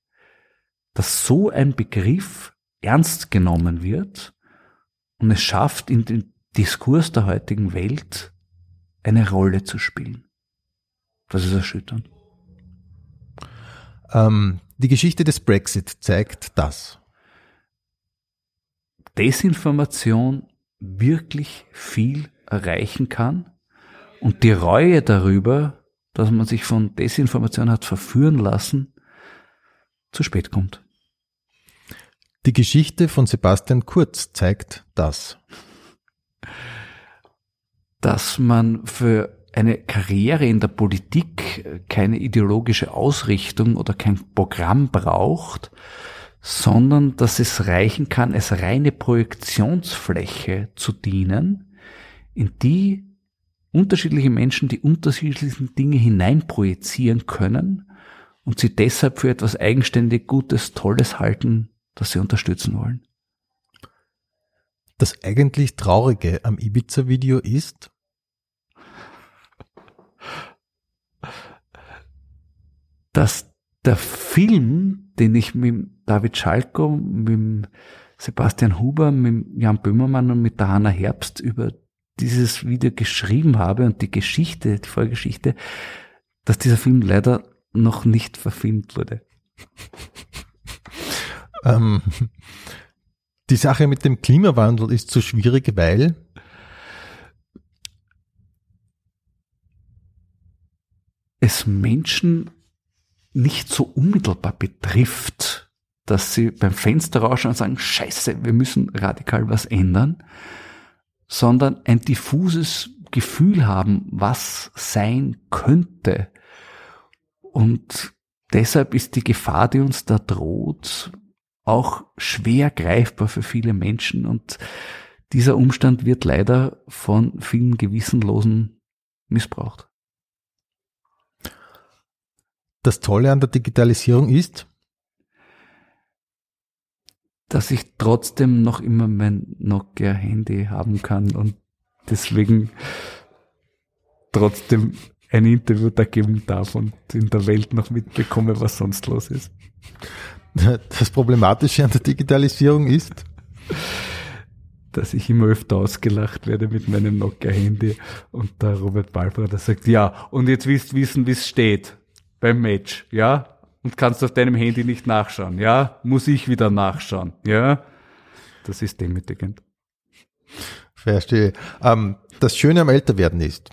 dass so ein Begriff ernst genommen wird und es schafft, in den Diskurs der heutigen Welt eine Rolle zu spielen. Das ist erschütternd. Ähm, die Geschichte des Brexit zeigt das. Desinformation wirklich viel erreichen kann und die Reue darüber, dass man sich von Desinformation hat verführen lassen, zu spät kommt. Die Geschichte von Sebastian Kurz zeigt das. Dass man für eine Karriere in der Politik keine ideologische Ausrichtung oder kein Programm braucht, sondern dass es reichen kann, als reine Projektionsfläche zu dienen, in die unterschiedliche Menschen die unterschiedlichsten Dinge hineinprojizieren können und sie deshalb für etwas eigenständig Gutes, Tolles halten, das sie unterstützen wollen. Das eigentlich Traurige am Ibiza-Video ist, dass der Film, den ich mit David Schalko, mit Sebastian Huber, mit Jan Böhmermann und mit der Hanna Herbst über dieses Video geschrieben habe und die Geschichte, die Vorgeschichte, dass dieser Film leider noch nicht verfilmt wurde. ähm, die Sache mit dem Klimawandel ist so schwierig, weil es Menschen nicht so unmittelbar betrifft, dass sie beim Fenster rauschen und sagen, scheiße, wir müssen radikal was ändern, sondern ein diffuses Gefühl haben, was sein könnte. Und deshalb ist die Gefahr, die uns da droht, auch schwer greifbar für viele Menschen. Und dieser Umstand wird leider von vielen Gewissenlosen missbraucht. Das Tolle an der Digitalisierung ist, dass ich trotzdem noch immer mein Nokia-Handy haben kann und deswegen trotzdem ein Interview da geben darf und in der Welt noch mitbekomme, was sonst los ist. Das Problematische an der Digitalisierung ist, dass ich immer öfter ausgelacht werde mit meinem Nokia-Handy und der Robert Balbra, sagt, ja, und jetzt willst du wissen, wie es steht beim Match, ja? Und kannst auf deinem Handy nicht nachschauen, ja? Muss ich wieder nachschauen, ja? Das ist demütigend. Verstehe. Ähm, das Schöne am Älterwerden ist?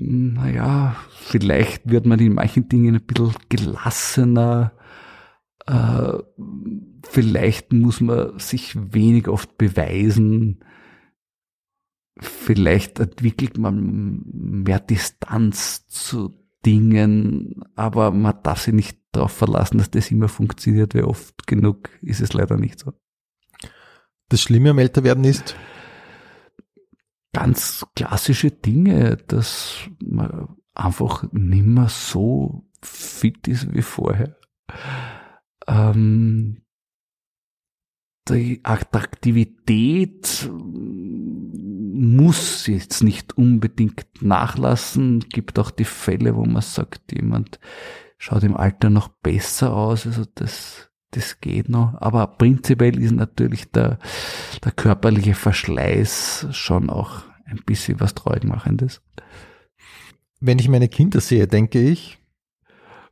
Naja, vielleicht wird man in manchen Dingen ein bisschen gelassener, äh, vielleicht muss man sich wenig oft beweisen. Vielleicht entwickelt man mehr Distanz zu Dingen, aber man darf sich nicht darauf verlassen, dass das immer funktioniert, weil oft genug ist es leider nicht so. Das Schlimme am Älterwerden ist? Ganz klassische Dinge, dass man einfach nimmer so fit ist wie vorher ähm, die Attraktivität muss jetzt nicht unbedingt nachlassen. Gibt auch die Fälle, wo man sagt, jemand schaut im Alter noch besser aus. Also das, das geht noch. Aber prinzipiell ist natürlich der, der körperliche Verschleiß schon auch ein bisschen was Traurigmachendes. Wenn ich meine Kinder sehe, denke ich.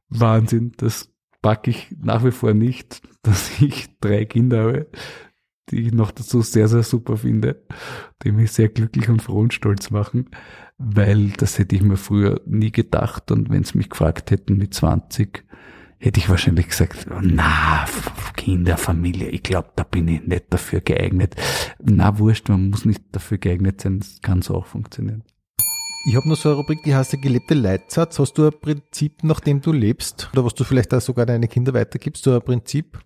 Wahnsinn, das packe ich nach wie vor nicht, dass ich drei Kinder habe, die ich noch dazu sehr, sehr super finde, die mich sehr glücklich und froh und stolz machen, weil das hätte ich mir früher nie gedacht und wenn sie mich gefragt hätten mit 20, hätte ich wahrscheinlich gesagt, na, Kinder, Familie, ich glaube, da bin ich nicht dafür geeignet. Na, wurscht, man muss nicht dafür geeignet sein, es kann so auch funktionieren. Ich habe noch so eine Rubrik, die heißt der gelebte Leitsatz. Hast du ein Prinzip, nach dem du lebst? Oder was du vielleicht auch sogar deine Kinder weitergibst? So ein Prinzip?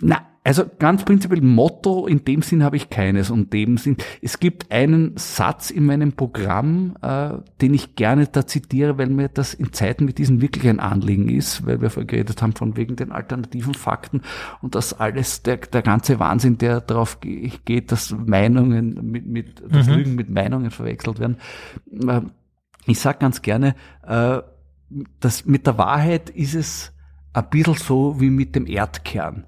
Na, also ganz prinzipiell Motto in dem Sinn habe ich keines. Und dem Sinn, es gibt einen Satz in meinem Programm, äh, den ich gerne da zitiere, weil mir das in Zeiten mit diesen wirklich ein Anliegen ist, weil wir vorher geredet haben von wegen den alternativen Fakten und das alles, der, der ganze Wahnsinn, der darauf geht, dass Meinungen mit, mit das mhm. Lügen mit Meinungen verwechselt werden. Äh, ich sage ganz gerne, äh, dass mit der Wahrheit ist es ein bisschen so wie mit dem Erdkern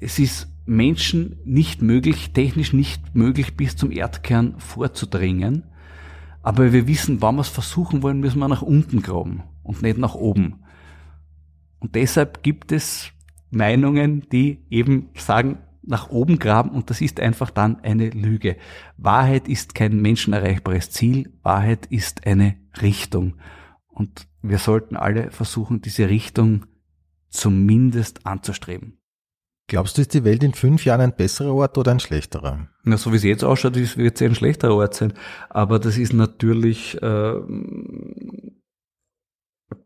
es ist Menschen nicht möglich, technisch nicht möglich, bis zum Erdkern vorzudringen. Aber wir wissen, wann wir es versuchen wollen, müssen wir nach unten graben und nicht nach oben. Und deshalb gibt es Meinungen, die eben sagen, nach oben graben und das ist einfach dann eine Lüge. Wahrheit ist kein menschenerreichbares Ziel, Wahrheit ist eine Richtung. Und wir sollten alle versuchen, diese Richtung zumindest anzustreben. Glaubst du, ist die Welt in fünf Jahren ein besserer Ort oder ein schlechterer? Na, so wie es jetzt ausschaut, wird es ein schlechterer Ort sein. Aber das ist natürlich äh, ein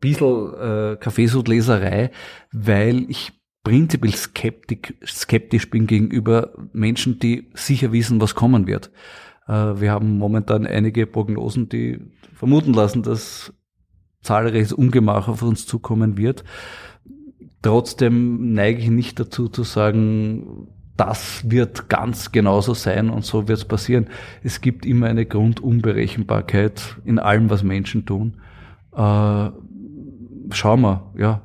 bisschen äh, Kaffeesudleserei, weil ich prinzipiell skeptisch, skeptisch bin gegenüber Menschen, die sicher wissen, was kommen wird. Äh, wir haben momentan einige Prognosen, die vermuten lassen, dass zahlreiches Ungemach auf uns zukommen wird. Trotzdem neige ich nicht dazu zu sagen, das wird ganz genauso sein und so wird es passieren. Es gibt immer eine Grundunberechenbarkeit in allem, was Menschen tun. Äh, schauen wir, ja.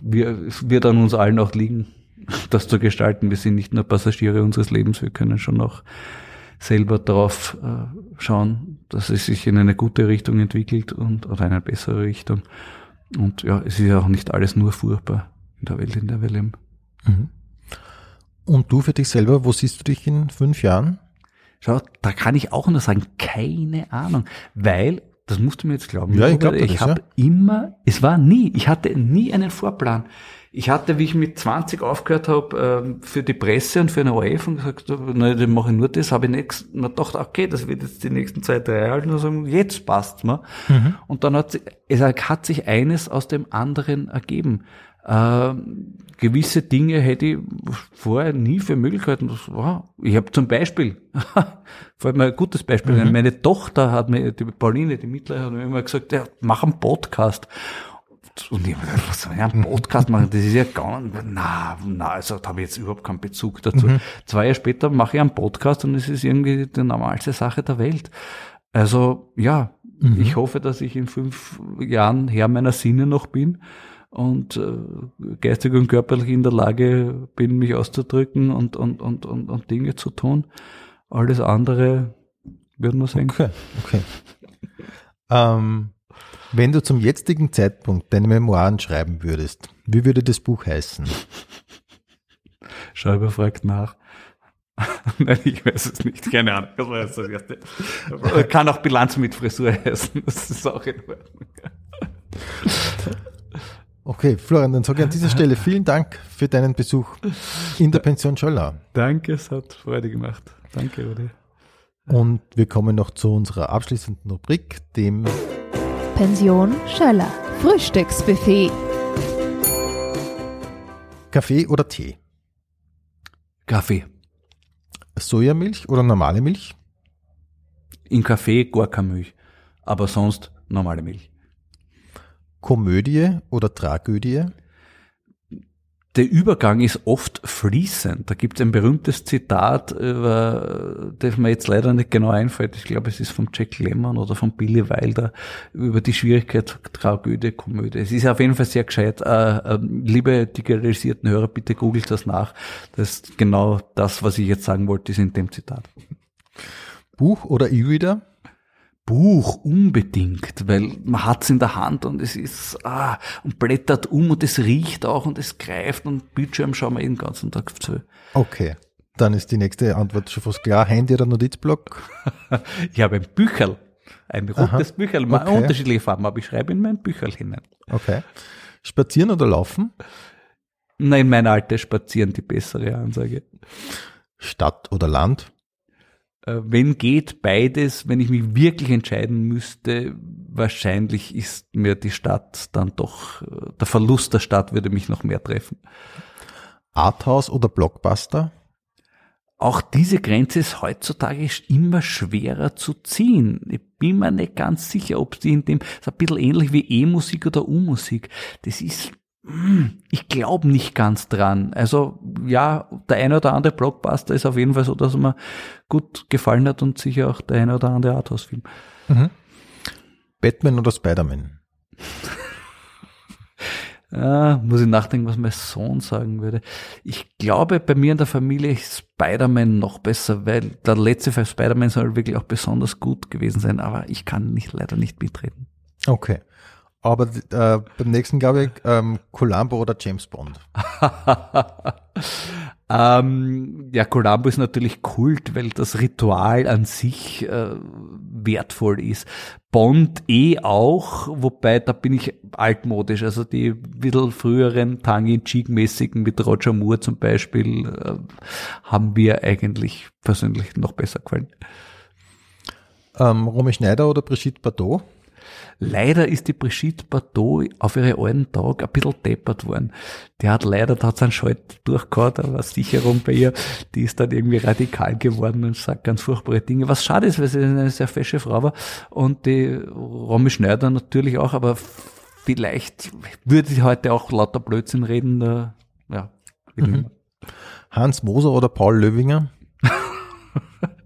Wir, es wird an uns allen auch liegen, das zu gestalten. Wir sind nicht nur Passagiere unseres Lebens, wir können schon auch selber darauf äh, schauen, dass es sich in eine gute Richtung entwickelt und oder eine bessere Richtung. Und ja, es ist ja auch nicht alles nur furchtbar in der Welt, in der wir leben. Mhm. Und du für dich selber, wo siehst du dich in fünf Jahren? Schau, da kann ich auch nur sagen, keine Ahnung, weil, das musst du mir jetzt glauben, ja, ich, glaub, ich habe ja. immer, es war nie, ich hatte nie einen Vorplan. Ich hatte, wie ich mit 20 aufgehört habe, ähm, für die Presse und für eine ORF und gesagt, na, dann mache ich nur das, habe ich nichts, mir gedacht, okay, das wird jetzt die nächsten zwei, drei halten und sagen, jetzt passt's mir. Mhm. Und dann hat sich, es hat sich eines aus dem anderen ergeben. Äh, gewisse Dinge hätte ich vorher nie für Möglichkeiten. Wow. Ich habe zum Beispiel, vor allem ein gutes Beispiel, mhm. meine Tochter hat mir, die Pauline, die Mittlere, hat mir immer gesagt, ja, mach einen Podcast und ich was soll ich einen Podcast machen? Das ist ja gar nicht, na, na, also da habe ich jetzt überhaupt keinen Bezug dazu. Mhm. Zwei Jahre später mache ich einen Podcast und es ist irgendwie die normalste Sache der Welt. Also ja, mhm. ich hoffe, dass ich in fünf Jahren Herr meiner Sinne noch bin und äh, geistig und körperlich in der Lage bin, mich auszudrücken und, und, und, und, und Dinge zu tun. Alles andere wird man sehen. Okay, okay. ähm, wenn du zum jetzigen Zeitpunkt deine Memoiren schreiben würdest, wie würde das Buch heißen? Schreiber fragt nach. Nein, ich weiß es nicht. Keine Ahnung. Das war jetzt das Erste. Kann auch Bilanz mit Frisur heißen. Das ist auch in Ordnung. Okay, Florian, dann sage ich an dieser Stelle vielen Dank für deinen Besuch in der Pension Schöller. Danke, es hat Freude gemacht. Danke, Rudi. Und wir kommen noch zu unserer abschließenden Rubrik, dem Pension Schöller. Frühstücksbuffet. Kaffee oder Tee? Kaffee. Sojamilch oder normale Milch? In Kaffee gar keine Milch, aber sonst normale Milch. Komödie oder Tragödie? Der Übergang ist oft fließend. Da gibt es ein berühmtes Zitat, über, das mir jetzt leider nicht genau einfällt. Ich glaube, es ist von Jack Lemmon oder von Billy Wilder über die Schwierigkeit Tragödie, Komödie. Es ist auf jeden Fall sehr gescheit. Äh, äh, liebe digitalisierten Hörer, bitte googelt das nach. Das ist genau das, was ich jetzt sagen wollte, ist in dem Zitat. Buch oder E-Reader? Buch unbedingt, weil man hat's in der Hand und es ist ah, und blättert um und es riecht auch und es greift und Bildschirm schauen wir den ganzen Tag zu. Okay, dann ist die nächste Antwort schon fast klar. Handy oder Notizblock? ich habe ein Bücherl, ein rotes Bücherl, okay. unterschiedliche Farben, aber ich schreibe in mein Bücherl hinein. Okay. Spazieren oder laufen? Nein, mein Alter spazieren die bessere Ansage. Stadt oder Land? Äh, wenn geht beides, wenn ich mich wirklich entscheiden müsste, wahrscheinlich ist mir die Stadt dann doch, äh, der Verlust der Stadt würde mich noch mehr treffen. Arthouse oder Blockbuster? Auch diese Grenze ist heutzutage immer schwerer zu ziehen. Ich bin mir nicht ganz sicher, ob sie in dem, ist ein bisschen ähnlich wie E-Musik oder U-Musik. Das ist ich glaube nicht ganz dran. Also ja, der eine oder andere Blockbuster ist auf jeden Fall so, dass er mir gut gefallen hat und sicher auch der eine oder andere Arthouse-Film. Mhm. Batman oder Spider-Man? ah, muss ich nachdenken, was mein Sohn sagen würde. Ich glaube, bei mir in der Familie ist Spider-Man noch besser, weil der letzte Fall Spider-Man soll wirklich auch besonders gut gewesen sein, aber ich kann nicht leider nicht mitreden. Okay. Aber äh, beim nächsten glaube ich ähm, Columbo oder James Bond. ähm, ja, Columbo ist natürlich Kult, weil das Ritual an sich äh, wertvoll ist. Bond eh auch, wobei da bin ich altmodisch. Also die bisschen früheren Tangi Cheek-mäßigen mit Roger Moore zum Beispiel äh, haben mir eigentlich persönlich noch besser gefallen. Ähm, Romy Schneider oder Brigitte Bardot? Leider ist die Brigitte Bardot auf ihre alten Tag ein bisschen deppert worden. Die hat leider, da hat sie einen Schalt durchgehauen, da war Sicherung bei ihr, die ist dann irgendwie radikal geworden und sagt ganz furchtbare Dinge, was schade ist, weil sie eine sehr fesche Frau war. Und die Romy Schneider natürlich auch, aber vielleicht würde sie heute auch lauter Blödsinn reden, da, ja. Mhm. Hans Moser oder Paul Löwinger?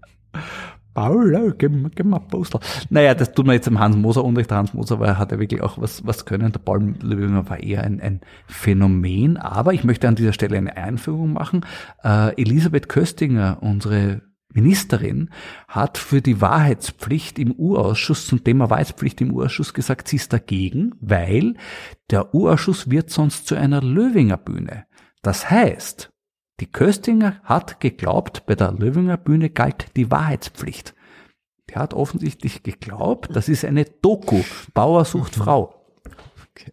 Paul, gib, gib mal Postel. Naja, das tut mir jetzt dem Hans Moser unrecht. Hans Moser war, hat ja wirklich auch was, was können. Der Paul Löwinger war eher ein, ein Phänomen. Aber ich möchte an dieser Stelle eine Einführung machen. Äh, Elisabeth Köstinger, unsere Ministerin hat für die Wahrheitspflicht im U-Ausschuss zum Thema Wahrheitspflicht im U-Ausschuss gesagt, sie ist dagegen, weil der U-Ausschuss wird sonst zu einer Löwinger Bühne. Das heißt, die Köstinger hat geglaubt, bei der Löwinger Bühne galt die Wahrheitspflicht. Die hat offensichtlich geglaubt, das ist eine Doku. Bauer sucht. Frau. Okay.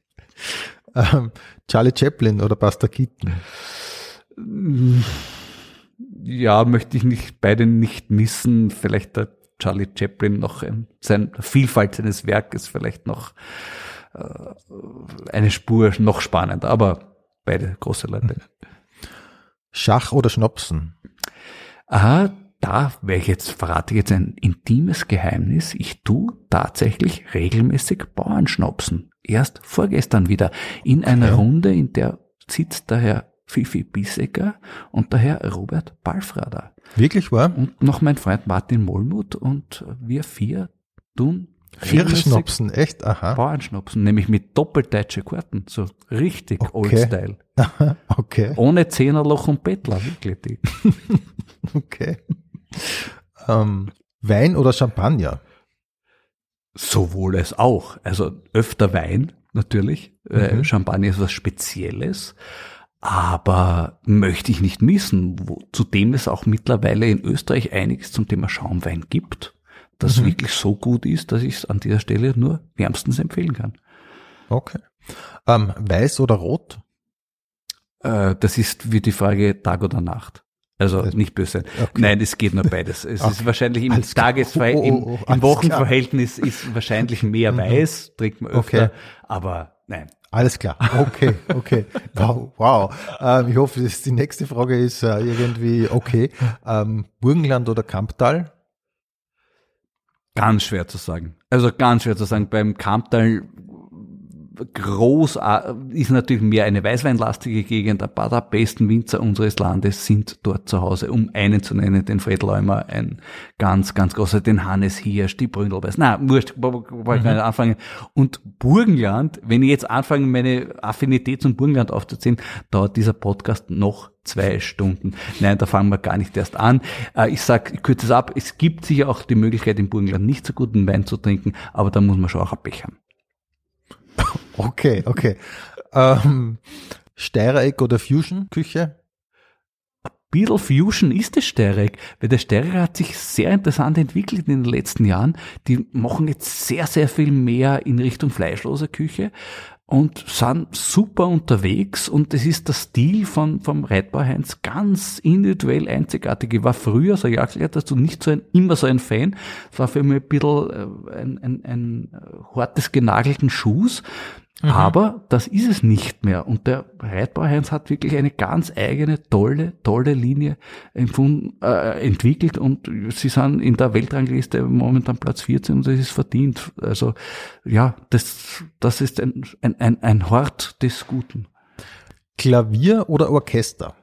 Ähm, Charlie Chaplin oder Buster Keaton? Ja, möchte ich nicht, beide nicht missen. Vielleicht der Charlie Chaplin noch in sein, Vielfalt seines Werkes vielleicht noch äh, eine Spur noch spannender, aber beide große Leute. Schach oder Schnopsen? Ah, da wäre ich jetzt, verrate ich jetzt ein intimes Geheimnis. Ich tu tatsächlich regelmäßig Bauernschnopsen. erst vorgestern wieder in einer. Runde, in der sitzt der Herr Fifi Bissecker und der Herr Robert Balfrader. Wirklich wahr? Und noch mein Freund Martin Mollmuth und wir vier tun Vier Schnopsen, echt? Aha. Bauernschnopsen, nämlich mit doppeldeutsche Karten, so richtig okay. Old-Style. okay. Ohne Zehnerloch und Bettler, wirklich. okay. Ähm, Wein oder Champagner? Sowohl als auch. Also öfter Wein, natürlich. Äh, mhm. Champagner ist was Spezielles. Aber möchte ich nicht missen, wo, zudem es auch mittlerweile in Österreich einiges zum Thema Schaumwein gibt, das mhm. wirklich so gut ist, dass ich es an dieser Stelle nur wärmstens empfehlen kann. Okay. Ähm, weiß oder rot? Äh, das ist wie die Frage Tag oder Nacht. Also nicht böse. Okay. Nein, es geht nur beides. Es okay. ist wahrscheinlich im Tagesverhältnis, oh, oh, oh, im, Wochenverhältnis klar. ist wahrscheinlich mehr mhm. weiß, trinkt man öfter, okay. aber nein. Alles klar. Okay, okay. Wow, wow. Ähm, ich hoffe, dass die nächste Frage ist äh, irgendwie okay. Ähm, Burgenland oder Kamptal? Ganz schwer zu sagen. Also ganz schwer zu sagen. Beim Kamptal groß ist natürlich mehr eine weißweinlastige Gegend. Ein paar der besten Winzer unseres Landes sind dort zu Hause. Um einen zu nennen, den Fred Leumer, ein ganz, ganz großer, den Hannes Hirsch, die Bründelweiß. Na, wurscht, wollte ich mhm. nicht anfangen. Und Burgenland, wenn ich jetzt anfange, meine Affinität zum Burgenland aufzuziehen, dauert dieser Podcast noch zwei Stunden. Nein, da fangen wir gar nicht erst an. Äh, ich sage, ich kürze es ab, es gibt sicher auch die Möglichkeit, im Burgenland nicht so guten Wein zu trinken, aber da muss man schon auch abbechern. Okay, okay. Ähm, Steireck oder Fusion-Küche? Beetle Fusion ist das Steireck, weil der Steireck hat sich sehr interessant entwickelt in den letzten Jahren. Die machen jetzt sehr, sehr viel mehr in Richtung fleischloser Küche und sind super unterwegs und das ist der Stil von, vom Reitbau Heinz ganz individuell einzigartig. Ich war früher, so Jagdleiter, dazu nicht so ein, immer so ein Fan. Es war für mich ein bisschen äh, ein, ein, ein hartes genagelten Schuss. Mhm. Aber das ist es nicht mehr. Und der Reitbauheinz hat wirklich eine ganz eigene, tolle, tolle Linie empfunden, äh, entwickelt und sie sind in der Weltrangliste momentan Platz 14 und das ist verdient. Also ja, das, das ist ein, ein, ein, ein Hort des Guten. Klavier oder Orchester?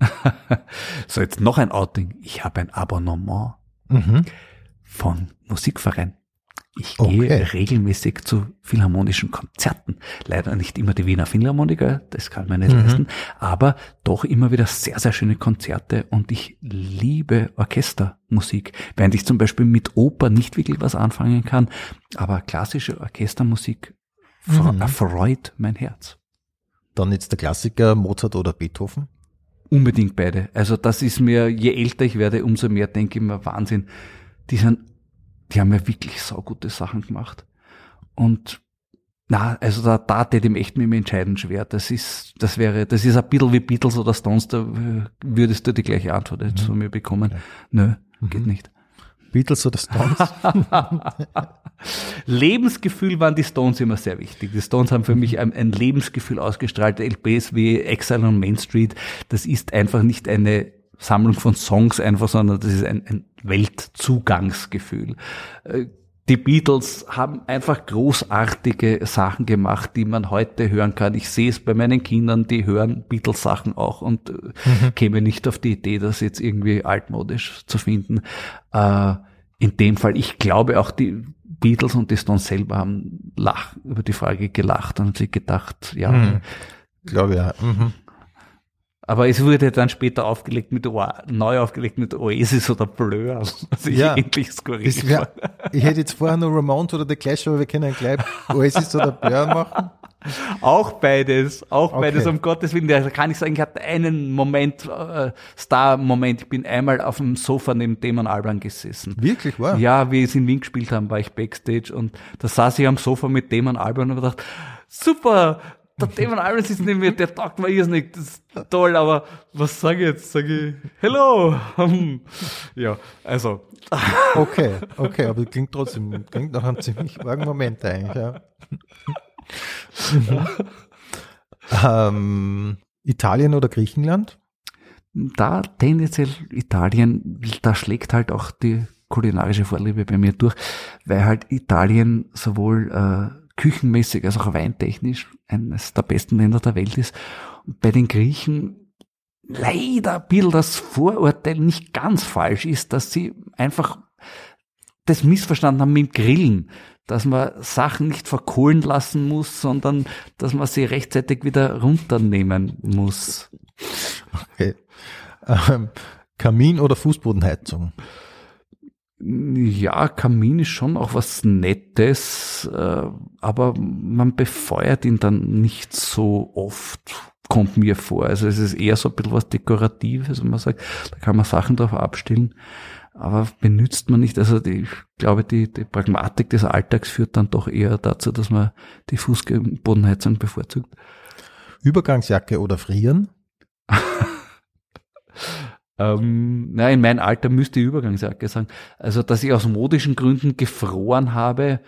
so, jetzt noch ein Outing. Ich habe ein Abonnement mhm. von Musikverein. Ich gehe okay. regelmäßig zu philharmonischen Konzerten. Leider nicht immer die Wiener Philharmoniker, das kann man nicht mhm. leisten, aber doch immer wieder sehr, sehr schöne Konzerte und ich liebe Orchestermusik. Während ich zum Beispiel mit Oper nicht wirklich was anfangen kann, aber klassische Orchestermusik mhm. erfreut mein Herz. Dann jetzt der Klassiker Mozart oder Beethoven? Unbedingt beide. Also das ist mir, je älter ich werde, umso mehr denke ich mir, Wahnsinn. Die sind die haben ja wirklich saugute Sachen gemacht. Und na, also da, da tät ihm echt mit mir entscheiden schwer. Das ist, das wäre, das ist ein bisschen wie Beatles oder Stones, da würdest du die gleiche Antwort jetzt mhm. von mir bekommen. Okay. Nö, mhm. geht nicht. Beatles oder Stones? Lebensgefühl waren die Stones immer sehr wichtig. Die Stones haben für mich ein, ein Lebensgefühl ausgestrahlt. LPs wie Exile on Main Street, das ist einfach nicht eine Sammlung von Songs einfach, sondern das ist ein, ein Weltzugangsgefühl. Äh, die Beatles haben einfach großartige Sachen gemacht, die man heute hören kann. Ich sehe es bei meinen Kindern, die hören Beatles-Sachen auch und äh, mhm. käme nicht auf die Idee, das jetzt irgendwie altmodisch zu finden. Äh, in dem Fall, ich glaube auch die Beatles und die Stones selber haben lach, über die Frage gelacht und sich gedacht, ja. Mhm. Glaube ja. Mhm. Aber es wurde dann später aufgelegt mit neu aufgelegt mit Oasis oder Blur, was ich ja, endlich skurril wär, Ich hätte jetzt vorher nur Ramones oder The Clash, aber wir können gleich Oasis oder Blur machen. Auch beides, auch okay. beides, um Gottes Willen. Da kann ich sagen, ich hatte einen Moment, äh, Star-Moment. Ich bin einmal auf dem Sofa neben Damon Alban gesessen. Wirklich, wow. Ja, wie sie in Wien gespielt haben, war ich Backstage und da saß ich am Sofa mit Damon Alban und habe gedacht, super, der Damon Irons ist nicht mehr, der taugt mir irrsinnig, das ist toll, aber was sage ich jetzt? Sage ich, hello? ja, also. Okay, okay, aber klingt trotzdem, klingt nach einem ziemlich wagen Moment eigentlich, ja. ähm, Italien oder Griechenland? Da tendenziell Italien, da schlägt halt auch die kulinarische Vorliebe bei mir durch, weil halt Italien sowohl äh, küchenmäßig als auch weintechnisch eines der besten Länder der Welt ist. Und bei den Griechen leider ein bisschen das Vorurteil nicht ganz falsch ist, dass sie einfach das missverstanden haben mit Grillen, dass man Sachen nicht verkohlen lassen muss, sondern dass man sie rechtzeitig wieder runternehmen muss. Okay. Ähm, Kamin oder Fußbodenheizung? Ja, Kamin ist schon auch was Nettes, äh, aber man befeuert ihn dann nicht so oft, kommt mir vor. Also es ist eher so ein bisschen was Dekoratives und man sagt, da kann man Sachen drauf abstellen, aber benutzt man nicht. Also die, ich glaube, die, die Pragmatik des Alltags führt dann doch eher dazu, dass man die Fußbodenheizung bevorzugt. Übergangsjacke oder frieren? Ähm, na, in meinem Alter müsste ich Übergangsjacke sagen. Also, dass ich aus modischen Gründen gefroren habe,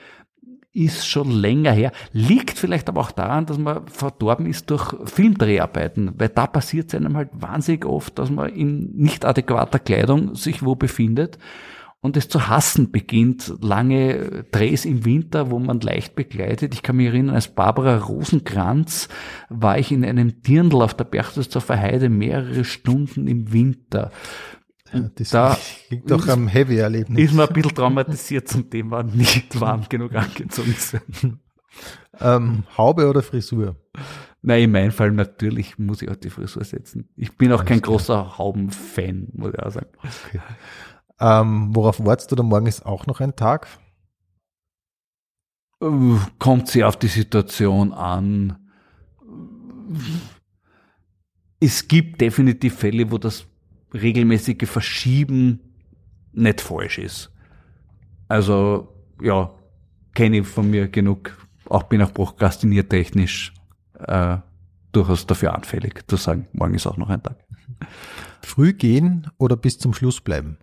ist schon länger her. Liegt vielleicht aber auch daran, dass man verdorben ist durch Filmdreharbeiten, weil da passiert es einem halt wahnsinnig oft, dass man in nicht adäquater Kleidung sich wo befindet und es zu hassen beginnt. Lange Drehs im Winter, wo man leicht begleitet. Ich kann mich erinnern, als Barbara Rosenkranz war ich in einem Dirndl auf der Berchtesgadener Heide mehrere Stunden im Winter. Ja, das da klingt doch am Heavy-Erlebnis. Ist man ein bisschen traumatisiert zum Thema nicht warm genug angezogen sein. Ähm, Haube oder Frisur? Nein, in meinem Fall natürlich muss ich auch die Frisur setzen. Ich bin auch kein großer Hauben-Fan, muss ich auch sagen. Okay. Ähm, worauf wartest du? Der Morgen ist auch noch ein Tag? Äh, kommt sehr auf die Situation an. Es gibt definitiv Fälle, wo das regelmäßige Verschieben nicht falsch ist. Also, ja, kenne ich von mir genug. Auch bin auch prokrastiniertechnisch äh, durchaus dafür anfällig, zu sagen, morgen ist auch noch ein Tag. Früh gehen oder bis zum Schluss bleiben?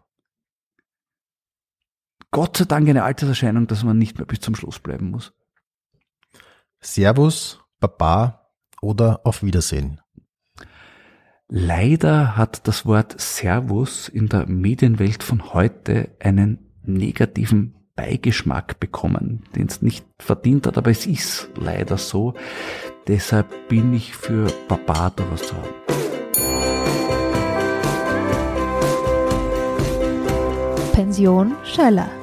Gott sei Dank eine Alterserscheinung, dass man nicht mehr bis zum Schluss bleiben muss. Servus, Baba oder auf Wiedersehen. Leider hat das Wort Servus in der Medienwelt von heute einen negativen Beigeschmack bekommen, den es nicht verdient hat, aber es ist leider so. Deshalb bin ich für Baba daraus zu haben. Pension Schöller